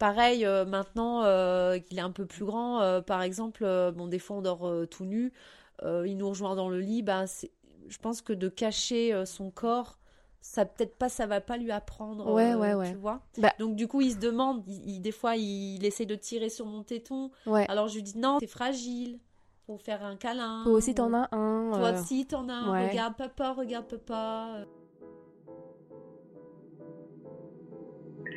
Pareil, euh, maintenant euh, qu'il est un peu plus grand, euh, par exemple, bon, des fois on dort tout nu, il nous rejoint dans le lit, bah, je pense que de cacher son corps, ça peut-être pas, ça va pas lui apprendre, Ouais, ouais, ouais. tu vois. Bah- Donc du coup, il se demande, il, il- des fois, il, il essaie de tirer sur mon téton, alors je lui dis non, c'est fragile, faut faire un câlin. Toi aussi, t'en ou- as un. Toi aussi, t'en as un, regarde papa, regarde papa.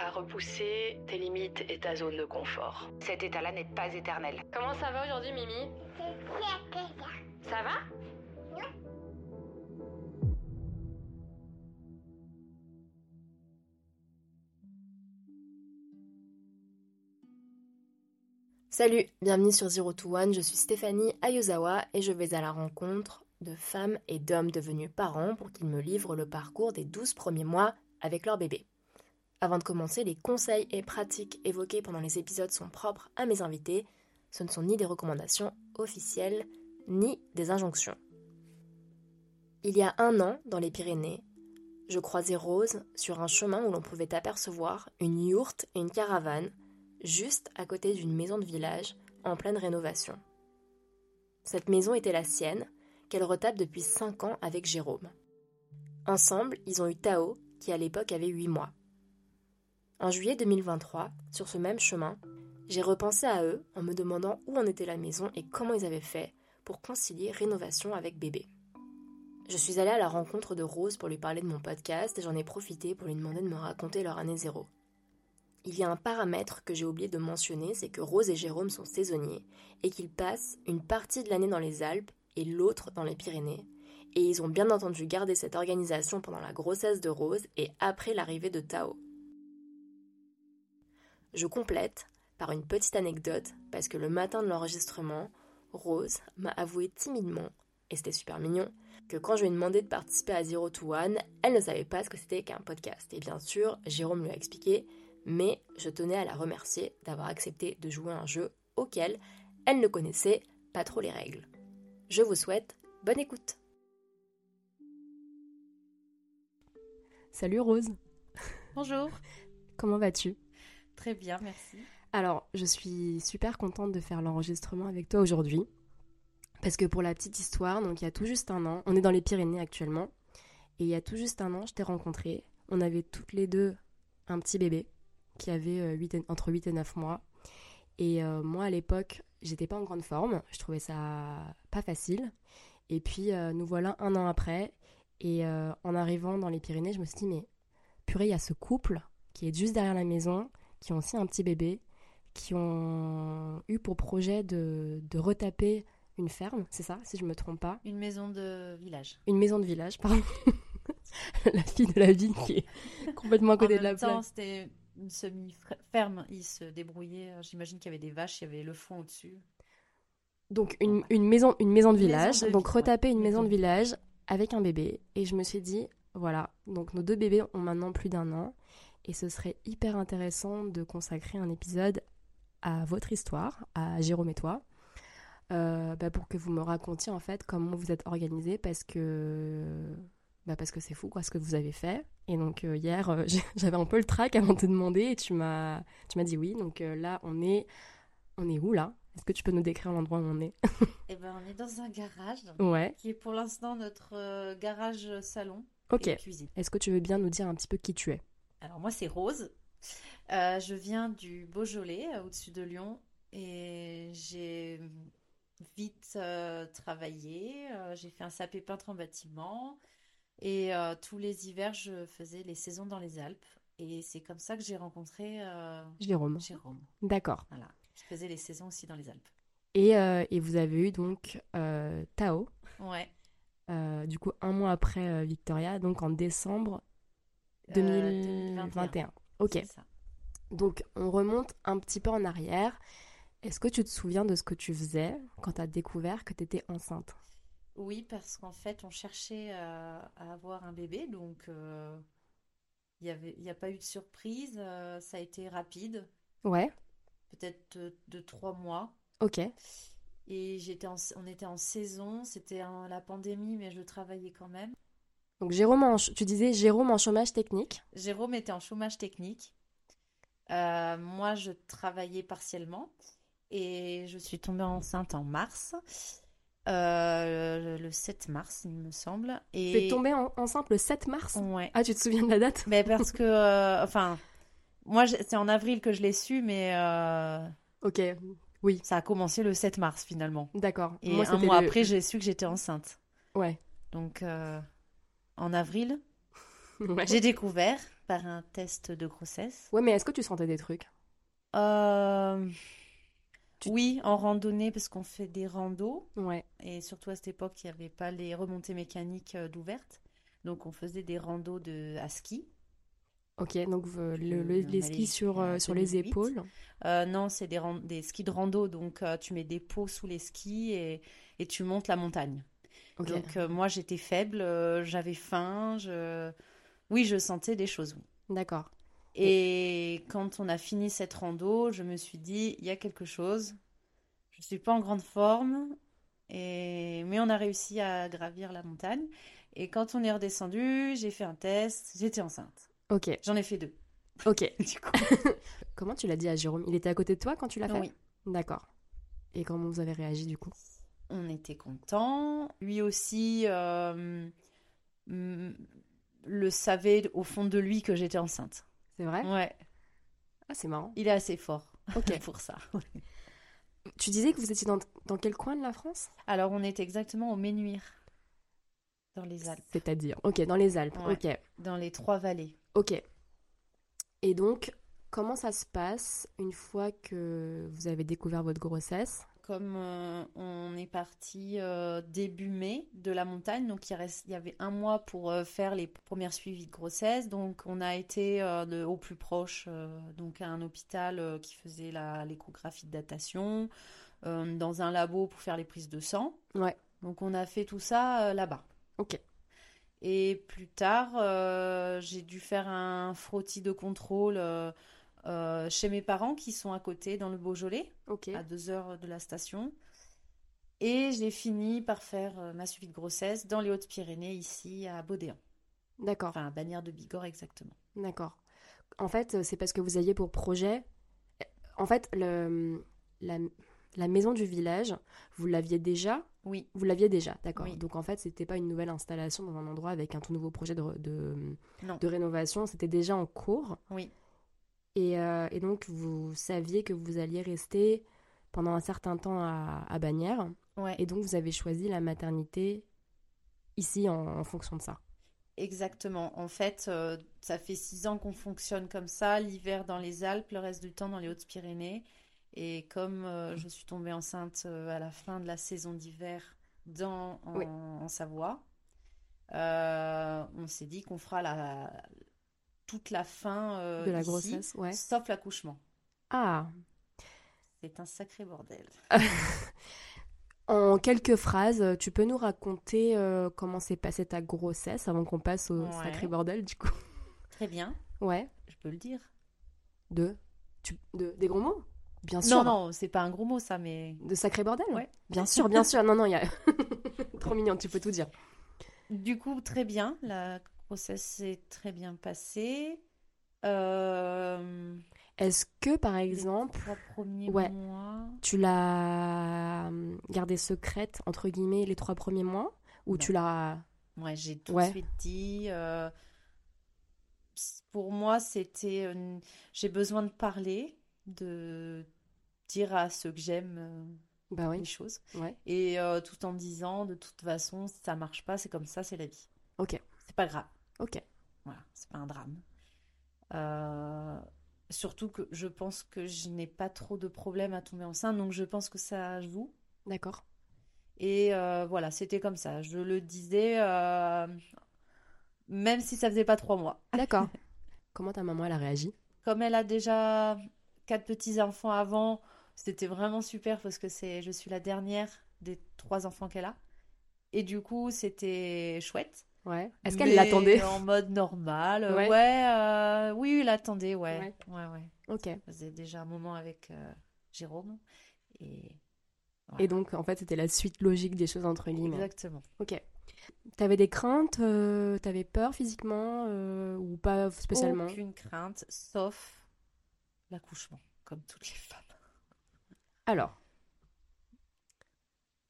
à repousser tes limites et ta zone de confort. Cet état-là n'est pas éternel. Comment ça va aujourd'hui, Mimi? Ça va? Salut, bienvenue sur Zero to One, je suis Stéphanie Ayozawa et je vais à la rencontre de femmes et d'hommes devenus parents pour qu'ils me livrent le parcours des 12 premiers mois avec leur bébé. Avant de commencer, les conseils et pratiques évoqués pendant les épisodes sont propres à mes invités, ce ne sont ni des recommandations officielles ni des injonctions. Il y a un an, dans les Pyrénées, je croisais Rose sur un chemin où l'on pouvait apercevoir une yourte et une caravane juste à côté d'une maison de village en pleine rénovation. Cette maison était la sienne, qu'elle retape depuis 5 ans avec Jérôme. Ensemble, ils ont eu Tao, qui à l'époque avait 8 mois. En juillet 2023, sur ce même chemin, j'ai repensé à eux en me demandant où en était la maison et comment ils avaient fait pour concilier rénovation avec bébé. Je suis allée à la rencontre de Rose pour lui parler de mon podcast et j'en ai profité pour lui demander de me raconter leur année zéro. Il y a un paramètre que j'ai oublié de mentionner, c'est que Rose et Jérôme sont saisonniers et qu'ils passent une partie de l'année dans les Alpes et l'autre dans les Pyrénées. Et ils ont bien entendu gardé cette organisation pendant la grossesse de Rose et après l'arrivée de Tao. Je complète par une petite anecdote parce que le matin de l'enregistrement, Rose m'a avoué timidement, et c'était super mignon, que quand je lui ai demandé de participer à Zero to One, elle ne savait pas ce que c'était qu'un podcast. Et bien sûr, Jérôme lui a expliqué, mais je tenais à la remercier d'avoir accepté de jouer à un jeu auquel elle ne connaissait pas trop les règles. Je vous souhaite bonne écoute. Salut Rose, Bonjour. comment vas-tu? Très bien, merci. Alors, je suis super contente de faire l'enregistrement avec toi aujourd'hui. Parce que pour la petite histoire, donc il y a tout juste un an, on est dans les Pyrénées actuellement, et il y a tout juste un an, je t'ai rencontré. On avait toutes les deux un petit bébé qui avait euh, entre 8 et 9 mois. Et euh, moi, à l'époque, j'étais pas en grande forme, je trouvais ça pas facile. Et puis, euh, nous voilà un an après, et en arrivant dans les Pyrénées, je me suis dit, mais purée, il y a ce couple qui est juste derrière la maison, qui ont aussi un petit bébé, qui ont eu pour projet de, de retaper une ferme, c'est ça, si je me trompe pas Une maison de village. Une maison de village, pardon. la fille de la ville qui est complètement à côté en de la même temps, plaque. c'était une semi-ferme. Ils se débrouillaient. J'imagine qu'il y avait des vaches, il y avait le fond au-dessus. Donc une, une maison, une maison de village, de donc retaper ouais, une maison de village avec un bébé. Et je me suis dit, voilà, donc nos deux bébés ont maintenant plus d'un an. Et ce serait hyper intéressant de consacrer un épisode à votre histoire, à Jérôme et toi, euh, bah, pour que vous me racontiez en fait comment vous êtes organisés parce que bah, parce que c'est fou quoi ce que vous avez fait. Et donc euh, hier euh, j'avais un peu le trac avant de te demander et tu m'as tu m'as dit oui. Donc là on est on est où là? Est-ce que tu peux nous décrire l'endroit où on est? Eh ben, on est dans un garage Ouais. qui est pour l'instant notre garage salon Ok. et cuisine. Est-ce que tu veux bien nous dire un petit peu qui tu es? Alors moi c'est Rose. Euh, je viens du Beaujolais, euh, au-dessus de Lyon, et j'ai vite euh, travaillé. J'ai fait un sapé peintre en bâtiment, et tous les hivers je faisais les saisons dans les Alpes. Et c'est comme ça que j'ai rencontré Jérôme. Jérôme. D'accord. Voilà, qui faisait les saisons aussi dans les Alpes. Et, et vous avez eu donc Tao, Ouais. du coup un mois après Victoria, donc en décembre 2021. 2021. Ok. Donc on remonte un petit peu en arrière Est-ce que tu te souviens de ce que tu faisais quand tu as découvert que tu étais enceinte? Oui, parce qu'en fait, on cherchait à, à avoir un bébé, donc euh, il y n'y a pas eu de surprise. euh, ça a été rapide, Ouais, peut-être de, de trois mois. ok. Et j'étais en- on était en saison, c'était la pandémie, mais je travaillais quand même. Donc Jérôme, en tu disais Jérôme en chômage technique. Jérôme était en chômage technique. Euh, moi, je travaillais partiellement et je suis tombée enceinte en mars, Euh, le 7 mars, il me semble. Tu Et es tombée en- enceinte le 7 mars? Ouais, Ah, tu te souviens de la date? Mais parce que, euh, enfin, moi, c'est en avril que je l'ai su, mais Ok, ça a commencé le 7 mars finalement. d'accord. Et Moi, un mois le- après, j'ai su que j'étais enceinte. Ouais. Donc, en avril, Ouais. j'ai découvert par un test de grossesse. Ouais, mais est-ce que tu sentais des trucs? Euh, Tu- Oui, en randonnée, parce qu'on fait des randos. Ouais. Et surtout à cette époque, il n'y avait pas les remontées mécaniques euh, d'ouvertes. Donc, on faisait des randos de, à ski. Ok, donc euh, le- Je- le- les skis sur, euh, sur les 2008. épaules. Euh, non, c'est des, des skis de rando. Donc, tu mets des pots sous les skis et, et tu montes la montagne. Donc, euh, moi, j'étais faible, euh, j'avais faim. Je... Oui, je sentais des choses. D'accord. Et quand on a fini cette rando, je me suis dit, il y a quelque chose. Je suis pas en grande forme, et... mais on a réussi à gravir la montagne. Et quand on est redescendu, j'ai fait un test, j'étais enceinte. Ok, J'en ai fait deux. ok. Du coup, Comment tu l'as dit à Jérôme? Il était à côté de toi quand tu l'as fait? Oui, D'accord. Et comment vous avez réagi du coup? On était contents. Lui aussi euh, mm, le savait au fond de lui que j'étais enceinte. C'est vrai? Ouais, Ah, c'est marrant. il est assez fort Ok. pour ça. Tu disais que vous étiez dans, dans quel coin de la France? Alors, on était exactement au Ménuire, dans les Alpes, C'est-à-dire? Ok, dans les Alpes. Ouais. Ok. dans les trois vallées. Ok. Et donc, comment ça se passe une fois que vous avez découvert votre grossesse? Comme euh, on est parti euh, début mai de la montagne, donc il, reste, il y avait un mois pour euh, faire les premières suivis de grossesse. Donc on a été de- au plus proche, donc à un hôpital qui faisait l'échographie de datation, dans un labo pour faire les prises de sang. Ouais. Donc on a fait tout ça là-bas. Ok. Et plus tard, j'ai dû faire un frottis de contrôle euh, euh, chez mes parents qui sont à côté dans le Beaujolais à deux heures de la station. Et j'ai fini par faire euh, ma suivi de grossesse dans les Hautes-Pyrénées, ici à Baudéan. D'accord. Enfin, à Bagnères de Bigorre, exactement. D'accord. En fait, c'est parce que vous aviez pour projet. En fait, le, la, la maison du village, vous l'aviez déjà? Oui, Vous l'aviez déjà, d'accord. Oui. Donc en fait, c'était pas une nouvelle installation dans un endroit avec un tout nouveau projet de, de rénovation, c'était déjà en cours. oui, Et, euh, et donc, vous saviez que vous alliez rester pendant un certain temps à, à Bagnères. ouais, Et donc, vous avez choisi la maternité ici en, en fonction de ça. exactement. En fait, euh, ça fait six ans qu'on fonctionne comme ça, l'hiver dans les Alpes, le reste du temps dans les Hautes-Pyrénées. Et comme euh, je suis tombée enceinte euh, à la fin de la saison d'hiver dans, en, Oui. en Savoie, on s'est dit qu'on fera la, toute la fin euh, de la ici, grossesse, ouais. sauf l'accouchement. Ah C'est un sacré bordel. En quelques phrases, tu peux nous raconter euh, comment s'est passée ta grossesse avant qu'on passe au Ouais. sacré bordel, du coup? Très bien, Ouais. je peux le dire. De, tu, de Des gros mots? Bien sûr. Non, non, c'est pas un gros mot ça, mais De sacré bordel? Ouais. Bien sûr, bien sûr. Non, non, il y a. Trop mignon, tu peux tout dire. du coup, très bien. La grossesse s'est très bien passée. Euh, Est-ce que, par les exemple, Ouais. mois. tu l'as hum, gardée secrète, entre guillemets, les trois premiers mois? Ou Non. tu l'as. Ouais, j'ai tout Ouais. de suite dit. euh, pour moi, c'était. euh, j'ai besoin de parler, de dire à ceux que j'aime euh, Bah les oui. choses. Ouais. Et euh, tout en disant, de toute façon, ça marche pas, c'est comme ça, c'est la vie. Ok. C'est pas grave. Ok. Voilà, c'est pas un drame. Euh, surtout que je pense que je n'ai pas trop de problèmes à tomber enceinte, donc je pense que ça joue. D'accord. Et euh, voilà, c'était comme ça. Je le disais, euh, même si ça faisait pas trois mois. D'accord. Comment ta maman, elle a réagi? Comme elle a déjà quatre petits-enfants avant, C'était vraiment super parce que c'est, je suis la dernière des trois enfants qu'elle a. Et du coup, c'était chouette. Ouais. Est-ce qu'elle l'attendait En mode normal. Ouais. Ouais, euh, oui, il l'attendait, ouais. Ouais. Ouais, ouais. Ok. Faisait déjà un moment avec euh, Jérôme. Et Et donc, en fait, c'était la suite logique des choses entre guillemets. exactement. Ok. T'avais des craintes euh, T'avais peur physiquement euh, ou pas spécialement Aucune crainte, sauf l'accouchement, comme toutes les femmes. Alors,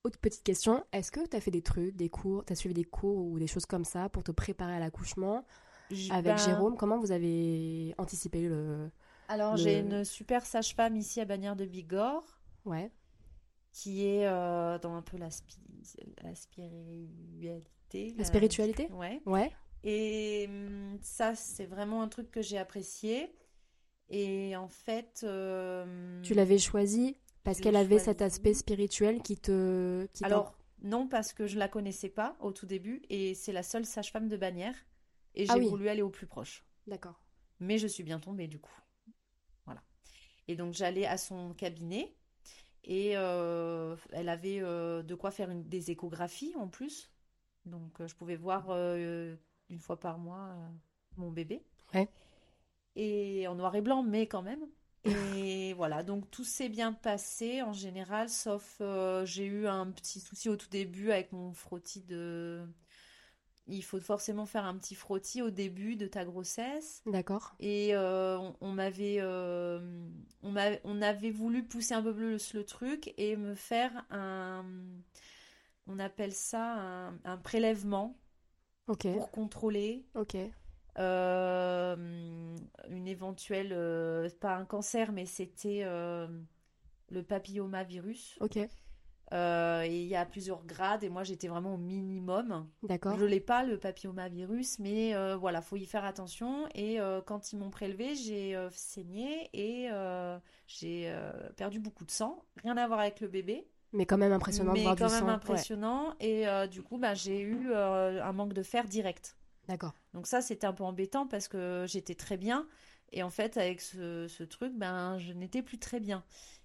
autre petite question. Est-ce que t'as fait des trucs, des cours, t'as suivi des cours ou des choses comme ça pour te préparer à l'accouchement avec ben, Jérôme? Comment vous avez anticipé le... Alors, le- j'ai une super sage-femme ici à Bagnères de Bigorre. Ouais. qui est euh, dans un peu la, spi- la spiritualité. La spiritualité? Ouais. Ouais. Et hum, ça, c'est vraiment un truc que j'ai apprécié. Et en fait, euh, Tu l'avais choisi parce qu'elle avait cet aspect spirituel qui te... Qui alors non parce que je la connaissais pas au tout début et c'est la seule sage-femme de Bagnères et j'ai Ah oui. voulu aller au plus proche. D'accord. Mais je suis bien tombée du coup. Voilà. Et donc j'allais à son cabinet et euh, elle avait euh, de quoi faire une- des échographies en plus. Donc euh, je pouvais voir euh, une fois par mois euh, mon bébé. Ouais. Et en noir et blanc, mais quand même. Et voilà, donc tout s'est bien passé en général, sauf euh, j'ai eu un petit souci au tout début avec mon frottis de... Il faut forcément faire un petit frottis au début de ta grossesse. D'accord. Et euh, on, on m'avait euh, on on avait voulu pousser un peu plus le truc et me faire un on appelle ça un, un prélèvement pour contrôler Ok. Euh, une éventuelle euh, pas un cancer mais c'était euh, le papillomavirus Ok. Euh, et il y a plusieurs grades et moi j'étais vraiment au minimum D'accord. je l'ai pas le papillomavirus, mais euh, voilà, faut y faire attention. Et euh, quand ils m'ont prélevé, j'ai saigné et j'ai perdu beaucoup de sang. Rien à voir avec le bébé, Mais quand même impressionnant de mais voir quand du même sang. Ouais. impressionnant. Et du coup, bah, j'ai eu un manque de fer direct. D'accord. Donc ça, c'était un peu embêtant parce que j'étais très bien. Et en fait, avec ce, ce truc, ben, je n'étais plus très bien.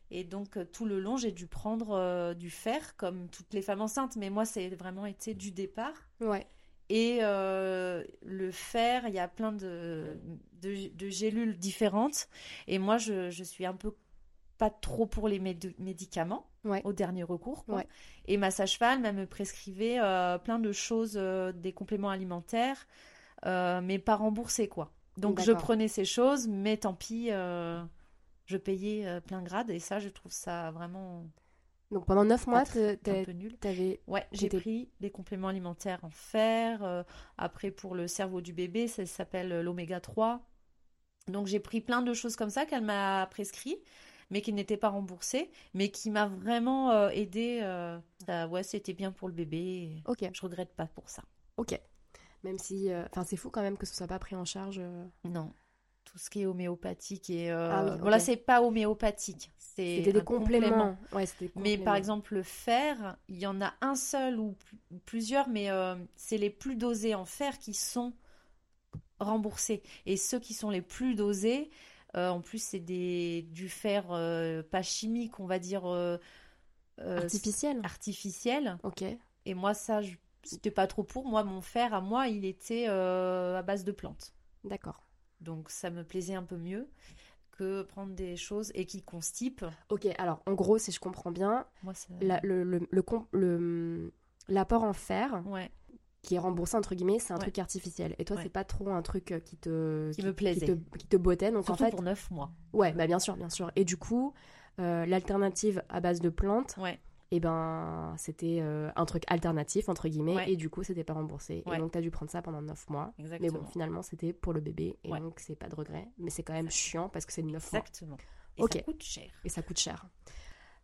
Et donc, euh, tout le long, j'ai dû prendre euh, du fer, comme toutes les femmes enceintes. Mais moi, c'est vraiment été du départ. Ouais. Et euh, le fer, il y a plein de, de, de gélules différentes. Et moi, je, je suis un peu pas trop pour les méd- médicaments Ouais. au dernier recours. quoi. Ouais. Et ma sage-femme, elle me prescrivait euh, plein de choses, euh, des compléments alimentaires, euh, mais pas remboursés, quoi. Donc je prenais ces choses, mais tant pis, je payais plein grade. Et ça, je trouve ça vraiment Donc pendant 9 mois, t'avais. Ouais, j'ai pris des compléments alimentaires en fer. après, pour le cerveau du bébé, ça s'appelle l'oméga 3. Donc, j'ai pris plein de choses comme ça qu'elle m'a prescrit, mais qui n'étaient pas remboursées, mais qui m'a vraiment euh, aidé. euh, ça- ouais, c'était bien pour le bébé. Ok. Je regrette pas pour ça. Ok. Même si. euh, Enfin, c'est fou quand même que ce soit pas pris en charge. euh. Non. Tout ce qui est homéopathique et. Ah oui, Bon, là, ok. c'est pas homéopathique. C'est C'était des compléments. Ouais, c'était des Mais par compléments. exemple, le fer, il y en a un seul ou pl- plusieurs, mais c'est les plus dosés en fer qui sont remboursés. Et ceux qui sont les plus dosés, en plus, c'est des du fer euh, pas chimique, on va dire euh, euh, Artificiel. artificiel. Ok. Et moi, ça, je- c'était pas trop pour. Moi, mon fer, à moi, il était euh, à base de plantes. D'accord. Donc, ça me plaisait un peu mieux que prendre des choses et qui constipent. Ok. Alors, en gros, si je comprends bien, Moi, ça... la- le, le, le, com- le- l'apport en fer Ouais. Qui est remboursé entre guillemets, c'est un Ouais. truc artificiel. Et toi, Ouais. c'est pas trop un truc euh, qui te Qui me plaisait. qui te, qui te bottait. Donc Surtout en fait, pour neuf mois. ouais, bah bien sûr, bien sûr. Et du coup, euh, l'alternative à base de plantes, Ouais. et ben c'était euh, un truc alternatif entre guillemets. Ouais. Et du coup, c'était pas remboursé. Et donc t'as dû prendre ça pendant 9 mois. Mais bon, finalement, c'était pour le bébé. Et donc, c'est pas de regret. Mais c'est quand même chiant parce que c'est 9 mois. Exactement. Et Ok. ça coûte cher. Et ça coûte cher.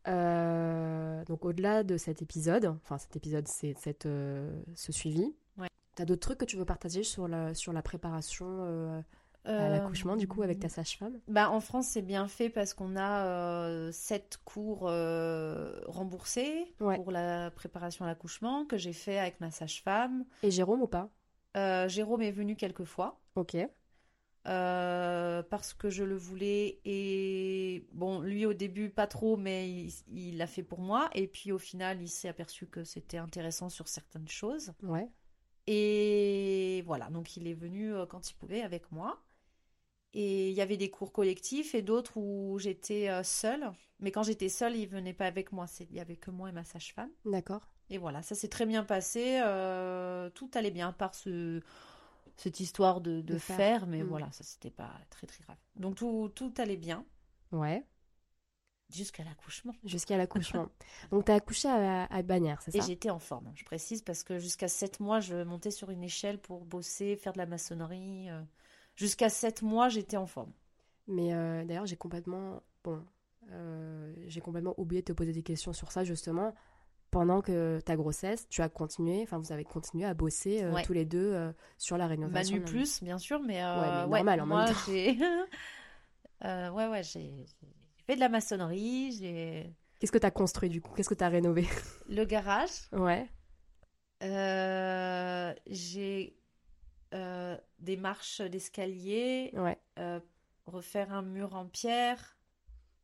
Euh, donc au-delà de cet épisode, enfin cet épisode, c'est cette, euh, ce suivi. Ouais. T'as d'autres trucs que tu veux partager sur la, sur la préparation euh, à l'accouchement du coup avec ta sage-femme? Bah, en France, c'est bien fait parce qu'on a sept cours remboursés Ouais. pour la préparation à l'accouchement que j'ai fait avec ma sage-femme. Et Jérôme ou pas? Jérôme est venu quelques fois. Ok. Euh, parce que je le voulais. Et bon, lui au début pas trop, mais il l'a fait pour moi. Et puis au final, il s'est aperçu que c'était intéressant sur certaines choses. Ouais. Et voilà, donc il est venu euh, quand il pouvait avec moi. Et il y avait des cours collectifs et d'autres où j'étais euh, seule. Mais quand j'étais seule, il venait pas avec moi. Il y avait que moi et ma sage-femme. D'accord. Et voilà, ça s'est très bien passé. euh, tout allait bien, à part ce, cette histoire de, de fer. Mais Mm. voilà, ça c'était pas très très grave. Donc tout, tout allait bien Ouais. jusqu'à l'accouchement. Jusqu'à l'accouchement. Donc, t'as accouché à, à Bagnères, c'est Et ça? j'étais en forme, je précise, parce que jusqu'à 7 mois, je montais sur une échelle pour bosser, faire de la maçonnerie. euh. Jusqu'à 7 mois, j'étais en forme. Mais euh, d'ailleurs, j'ai complètement. Bon. euh, j'ai complètement oublié de te poser des questions sur ça, justement. Pendant que ta grossesse, tu as continué, enfin, vous avez continué à bosser euh, Ouais. tous les deux euh, sur la rénovation. Manu plus, bien sûr, mais, euh, Ouais, mais ouais, normal en même moi, temps. j'ai... Euh, ouais, ouais, j'ai j'ai fait de la maçonnerie, j'ai Qu'est-ce que tu as construit du coup? Qu'est-ce que tu as rénové? Le garage, Ouais. j'ai des marches d'escalier, Ouais. refaire un mur en pierre.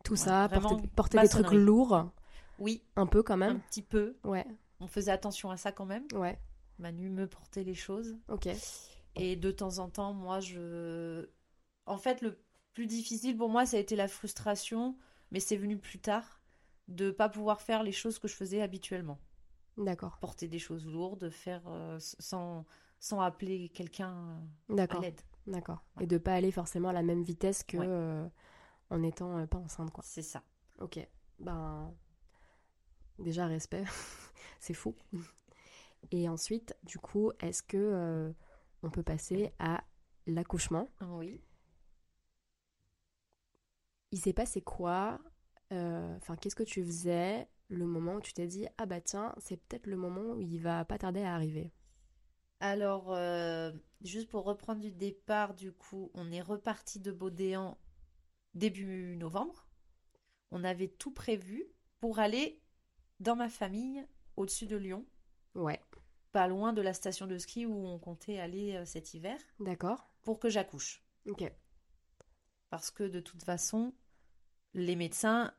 Tout ça, porter, porter des trucs lourds, Oui, un peu quand un même. petit peu. Ouais. On faisait attention à ça quand même. Ouais. Manu me portait les choses. Ok. Et de temps en temps, moi, je... En fait, le plus difficile pour moi, ça a été la frustration, mais c'est venu plus tard, de pas pouvoir faire les choses que je faisais habituellement. D'accord. Porter des choses lourdes, faire euh, sans, sans appeler quelqu'un à l'aide. D'accord. Et de pas aller forcément à la même vitesse que Ouais. euh, en étant euh, pas enceinte, quoi. C'est ça. Ok. Ben. Déjà, respect. C'est fou. Et ensuite, du coup, est-ce que euh, on peut passer à l'accouchement? Oui. Il s'est passé quoi? Euh, Enfin, qu'est-ce que tu faisais le moment où tu t'es dit ah bah tiens, c'est peut-être le moment où il va pas tarder à arriver? Alors, euh, juste pour reprendre du départ, du coup, on est reparti de Baudéan début novembre. On avait tout prévu pour aller dans ma famille au-dessus de Lyon, Ouais. pas loin de la station de ski où on comptait aller euh, cet hiver, D'accord. pour que j'accouche. Ok. Parce que de toute façon, les médecins,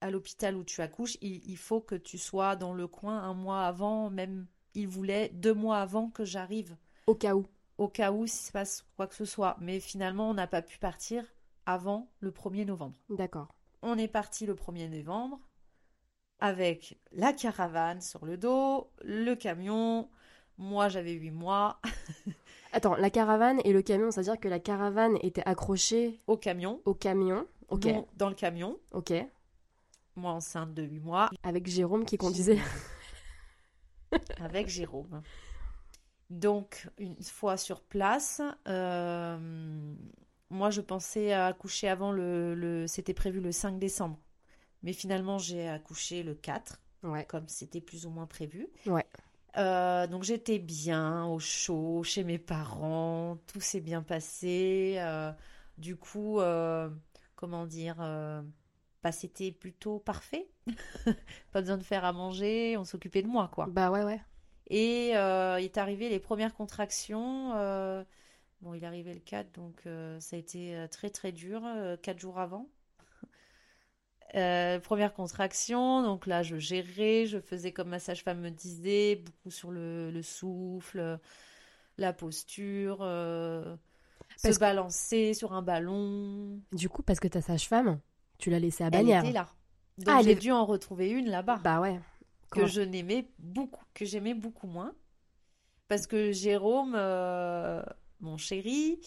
à l'hôpital où tu accouches, il, il faut que tu sois dans le coin un mois avant, même ils voulaient deux mois avant que j'arrive, Au cas où. au cas où s'il se passe quoi que ce soit. Mais finalement, on n'a pas pu partir avant le 1er novembre. D'accord. On est parti le 1er novembre avec la caravane sur le dos, le camion. Moi, j'avais huit mois Attends, la caravane et le camion, c'est-à-dire que la caravane était accrochée au camion. au camion. Ok. Dans le camion. Ok. Moi, enceinte de 8 mois. Avec Jérôme qui conduisait. avec Jérôme. Donc, une fois sur place, euh, moi je pensais à accoucher avant le, le- C'était prévu le 5 décembre. Mais finalement, j'ai accouché le 4, Ouais. comme c'était plus ou moins prévu. Ouais. Euh, donc j'étais bien, au chaud, chez mes parents, tout s'est bien passé. euh, du coup, euh, comment dire, bah, c'était plutôt parfait. Pas besoin de faire à manger, on s'occupait de moi, quoi. Bah ouais, ouais. Et il est arrivé les premières contractions. bon, il est arrivé le 4, donc ça a été très très dur, euh, 4 jours avant. Euh, première contraction, donc là je gérais, je faisais comme ma sage-femme me disait, beaucoup sur le, le souffle, la posture, euh, se que- balancer sur un ballon. Du coup, parce que ta sage-femme, tu l'as laissée à Elle Bagnères. était là. Donc Ah, elle j'ai est- dû en retrouver une là-bas. Bah ouais. que je n'aimais beaucoup, que j'aimais beaucoup moins. Parce que Jérôme, euh, mon chéri,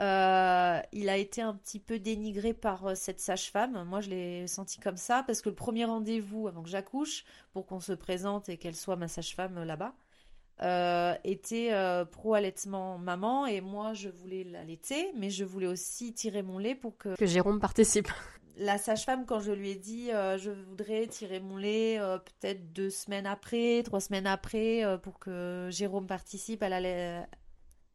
euh, il a été un petit peu dénigré par euh, cette sage-femme. Moi, je l'ai senti comme ça parce que le premier rendez-vous avant que j'accouche, pour qu'on se présente et qu'elle soit ma sage-femme là-bas, euh, était euh, pro-allaitement maman et moi, je voulais l'allaiter, mais je voulais aussi tirer mon lait pour que Que Jérôme participe. la sage-femme, quand je lui ai dit je voudrais tirer mon lait peut-être deux semaines après, trois semaines après, pour que Jérôme participe à la-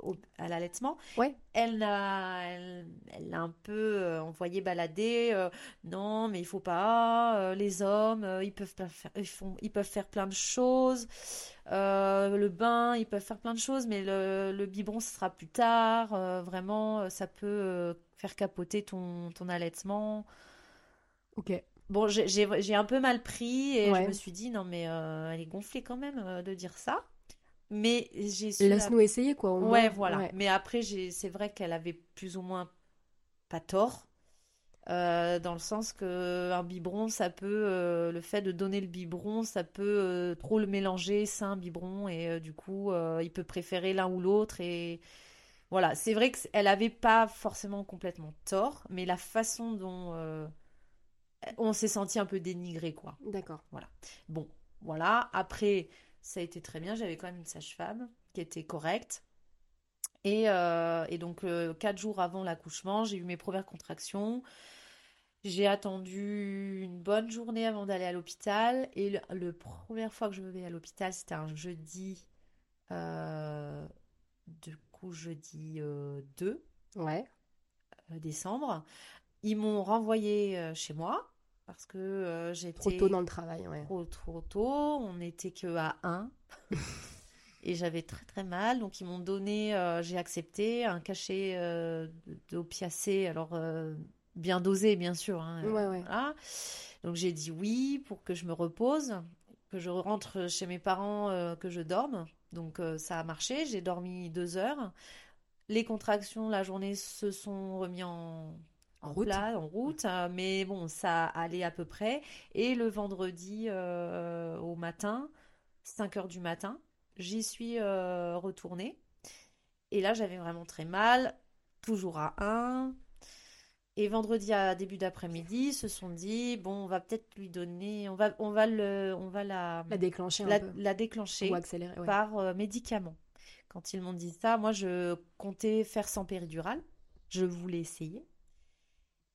au- à l'allaitement. Ouais. Elle l'a, elle, un peu euh, envoyé balader. euh, non, mais il faut pas. euh, les hommes, euh, ils peuvent faire, ils font, ils peuvent faire plein de choses. Le bain, ils peuvent faire plein de choses, mais le, le biberon, ce sera plus tard. Vraiment, ça peut faire capoter ton, ton allaitement. Ok. Bon, j'ai un peu mal pris et Ouais. je me suis dit, non, mais elle est gonflée quand même de dire ça. Mais j'ai su. la- Laisse-nous essayer, quoi. au moins. Ouais, voilà. Ouais. Mais après, c'est vrai qu'elle avait plus ou moins pas tort. euh, dans le sens que un biberon, ça peut, euh, le fait de donner le biberon, ça peut euh, trop le mélanger, sein, biberon, et du coup, il peut préférer l'un ou l'autre. Et voilà, c'est vrai qu'elle avait pas forcément complètement tort, mais la façon dont on s'est senti un peu dénigré, quoi. D'accord. Bon, voilà. Après, ça a été très bien. J'avais quand même une sage-femme qui était correcte. Et, euh, et donc, euh, quatre jours avant l'accouchement, j'ai eu mes premières contractions. J'ai attendu une bonne journée avant d'aller à l'hôpital. Et le, le première fois que je vais à l'hôpital, c'était un jeudi, euh, du coup, jeudi euh, 2 Ouais. décembre. Ils m'ont renvoyé chez moi parce que euh, j'étais Trop tôt dans le travail, ouais. trop trop tôt. On n'était que à 1 et j'avais très très mal. Donc ils m'ont donné, euh, j'ai accepté un cachet euh, d'opiacé, alors euh, bien dosé bien sûr. hein, Ouais, ouais. voilà. Donc j'ai dit oui pour que je me repose, que je rentre chez mes parents, euh, que je dorme. Donc ça a marché. J'ai dormi deux heures. Les contractions la journée se sont remis en En route. en route, euh, mais bon, ça allait à peu près. Et le vendredi euh, au matin, 5 heures du matin, j'y suis euh, retournée. Et là, j'avais vraiment très mal, toujours à 1. Et vendredi à début d'après-midi, se sont dit, bon, on va peut-être lui donner, on va, on va le, on va la, La déclencher un peu. la déclencher Ou accélérer, ouais. par euh, médicament. Quand ils m'ont dit ça, moi je comptais faire sans péridurale. Je voulais essayer.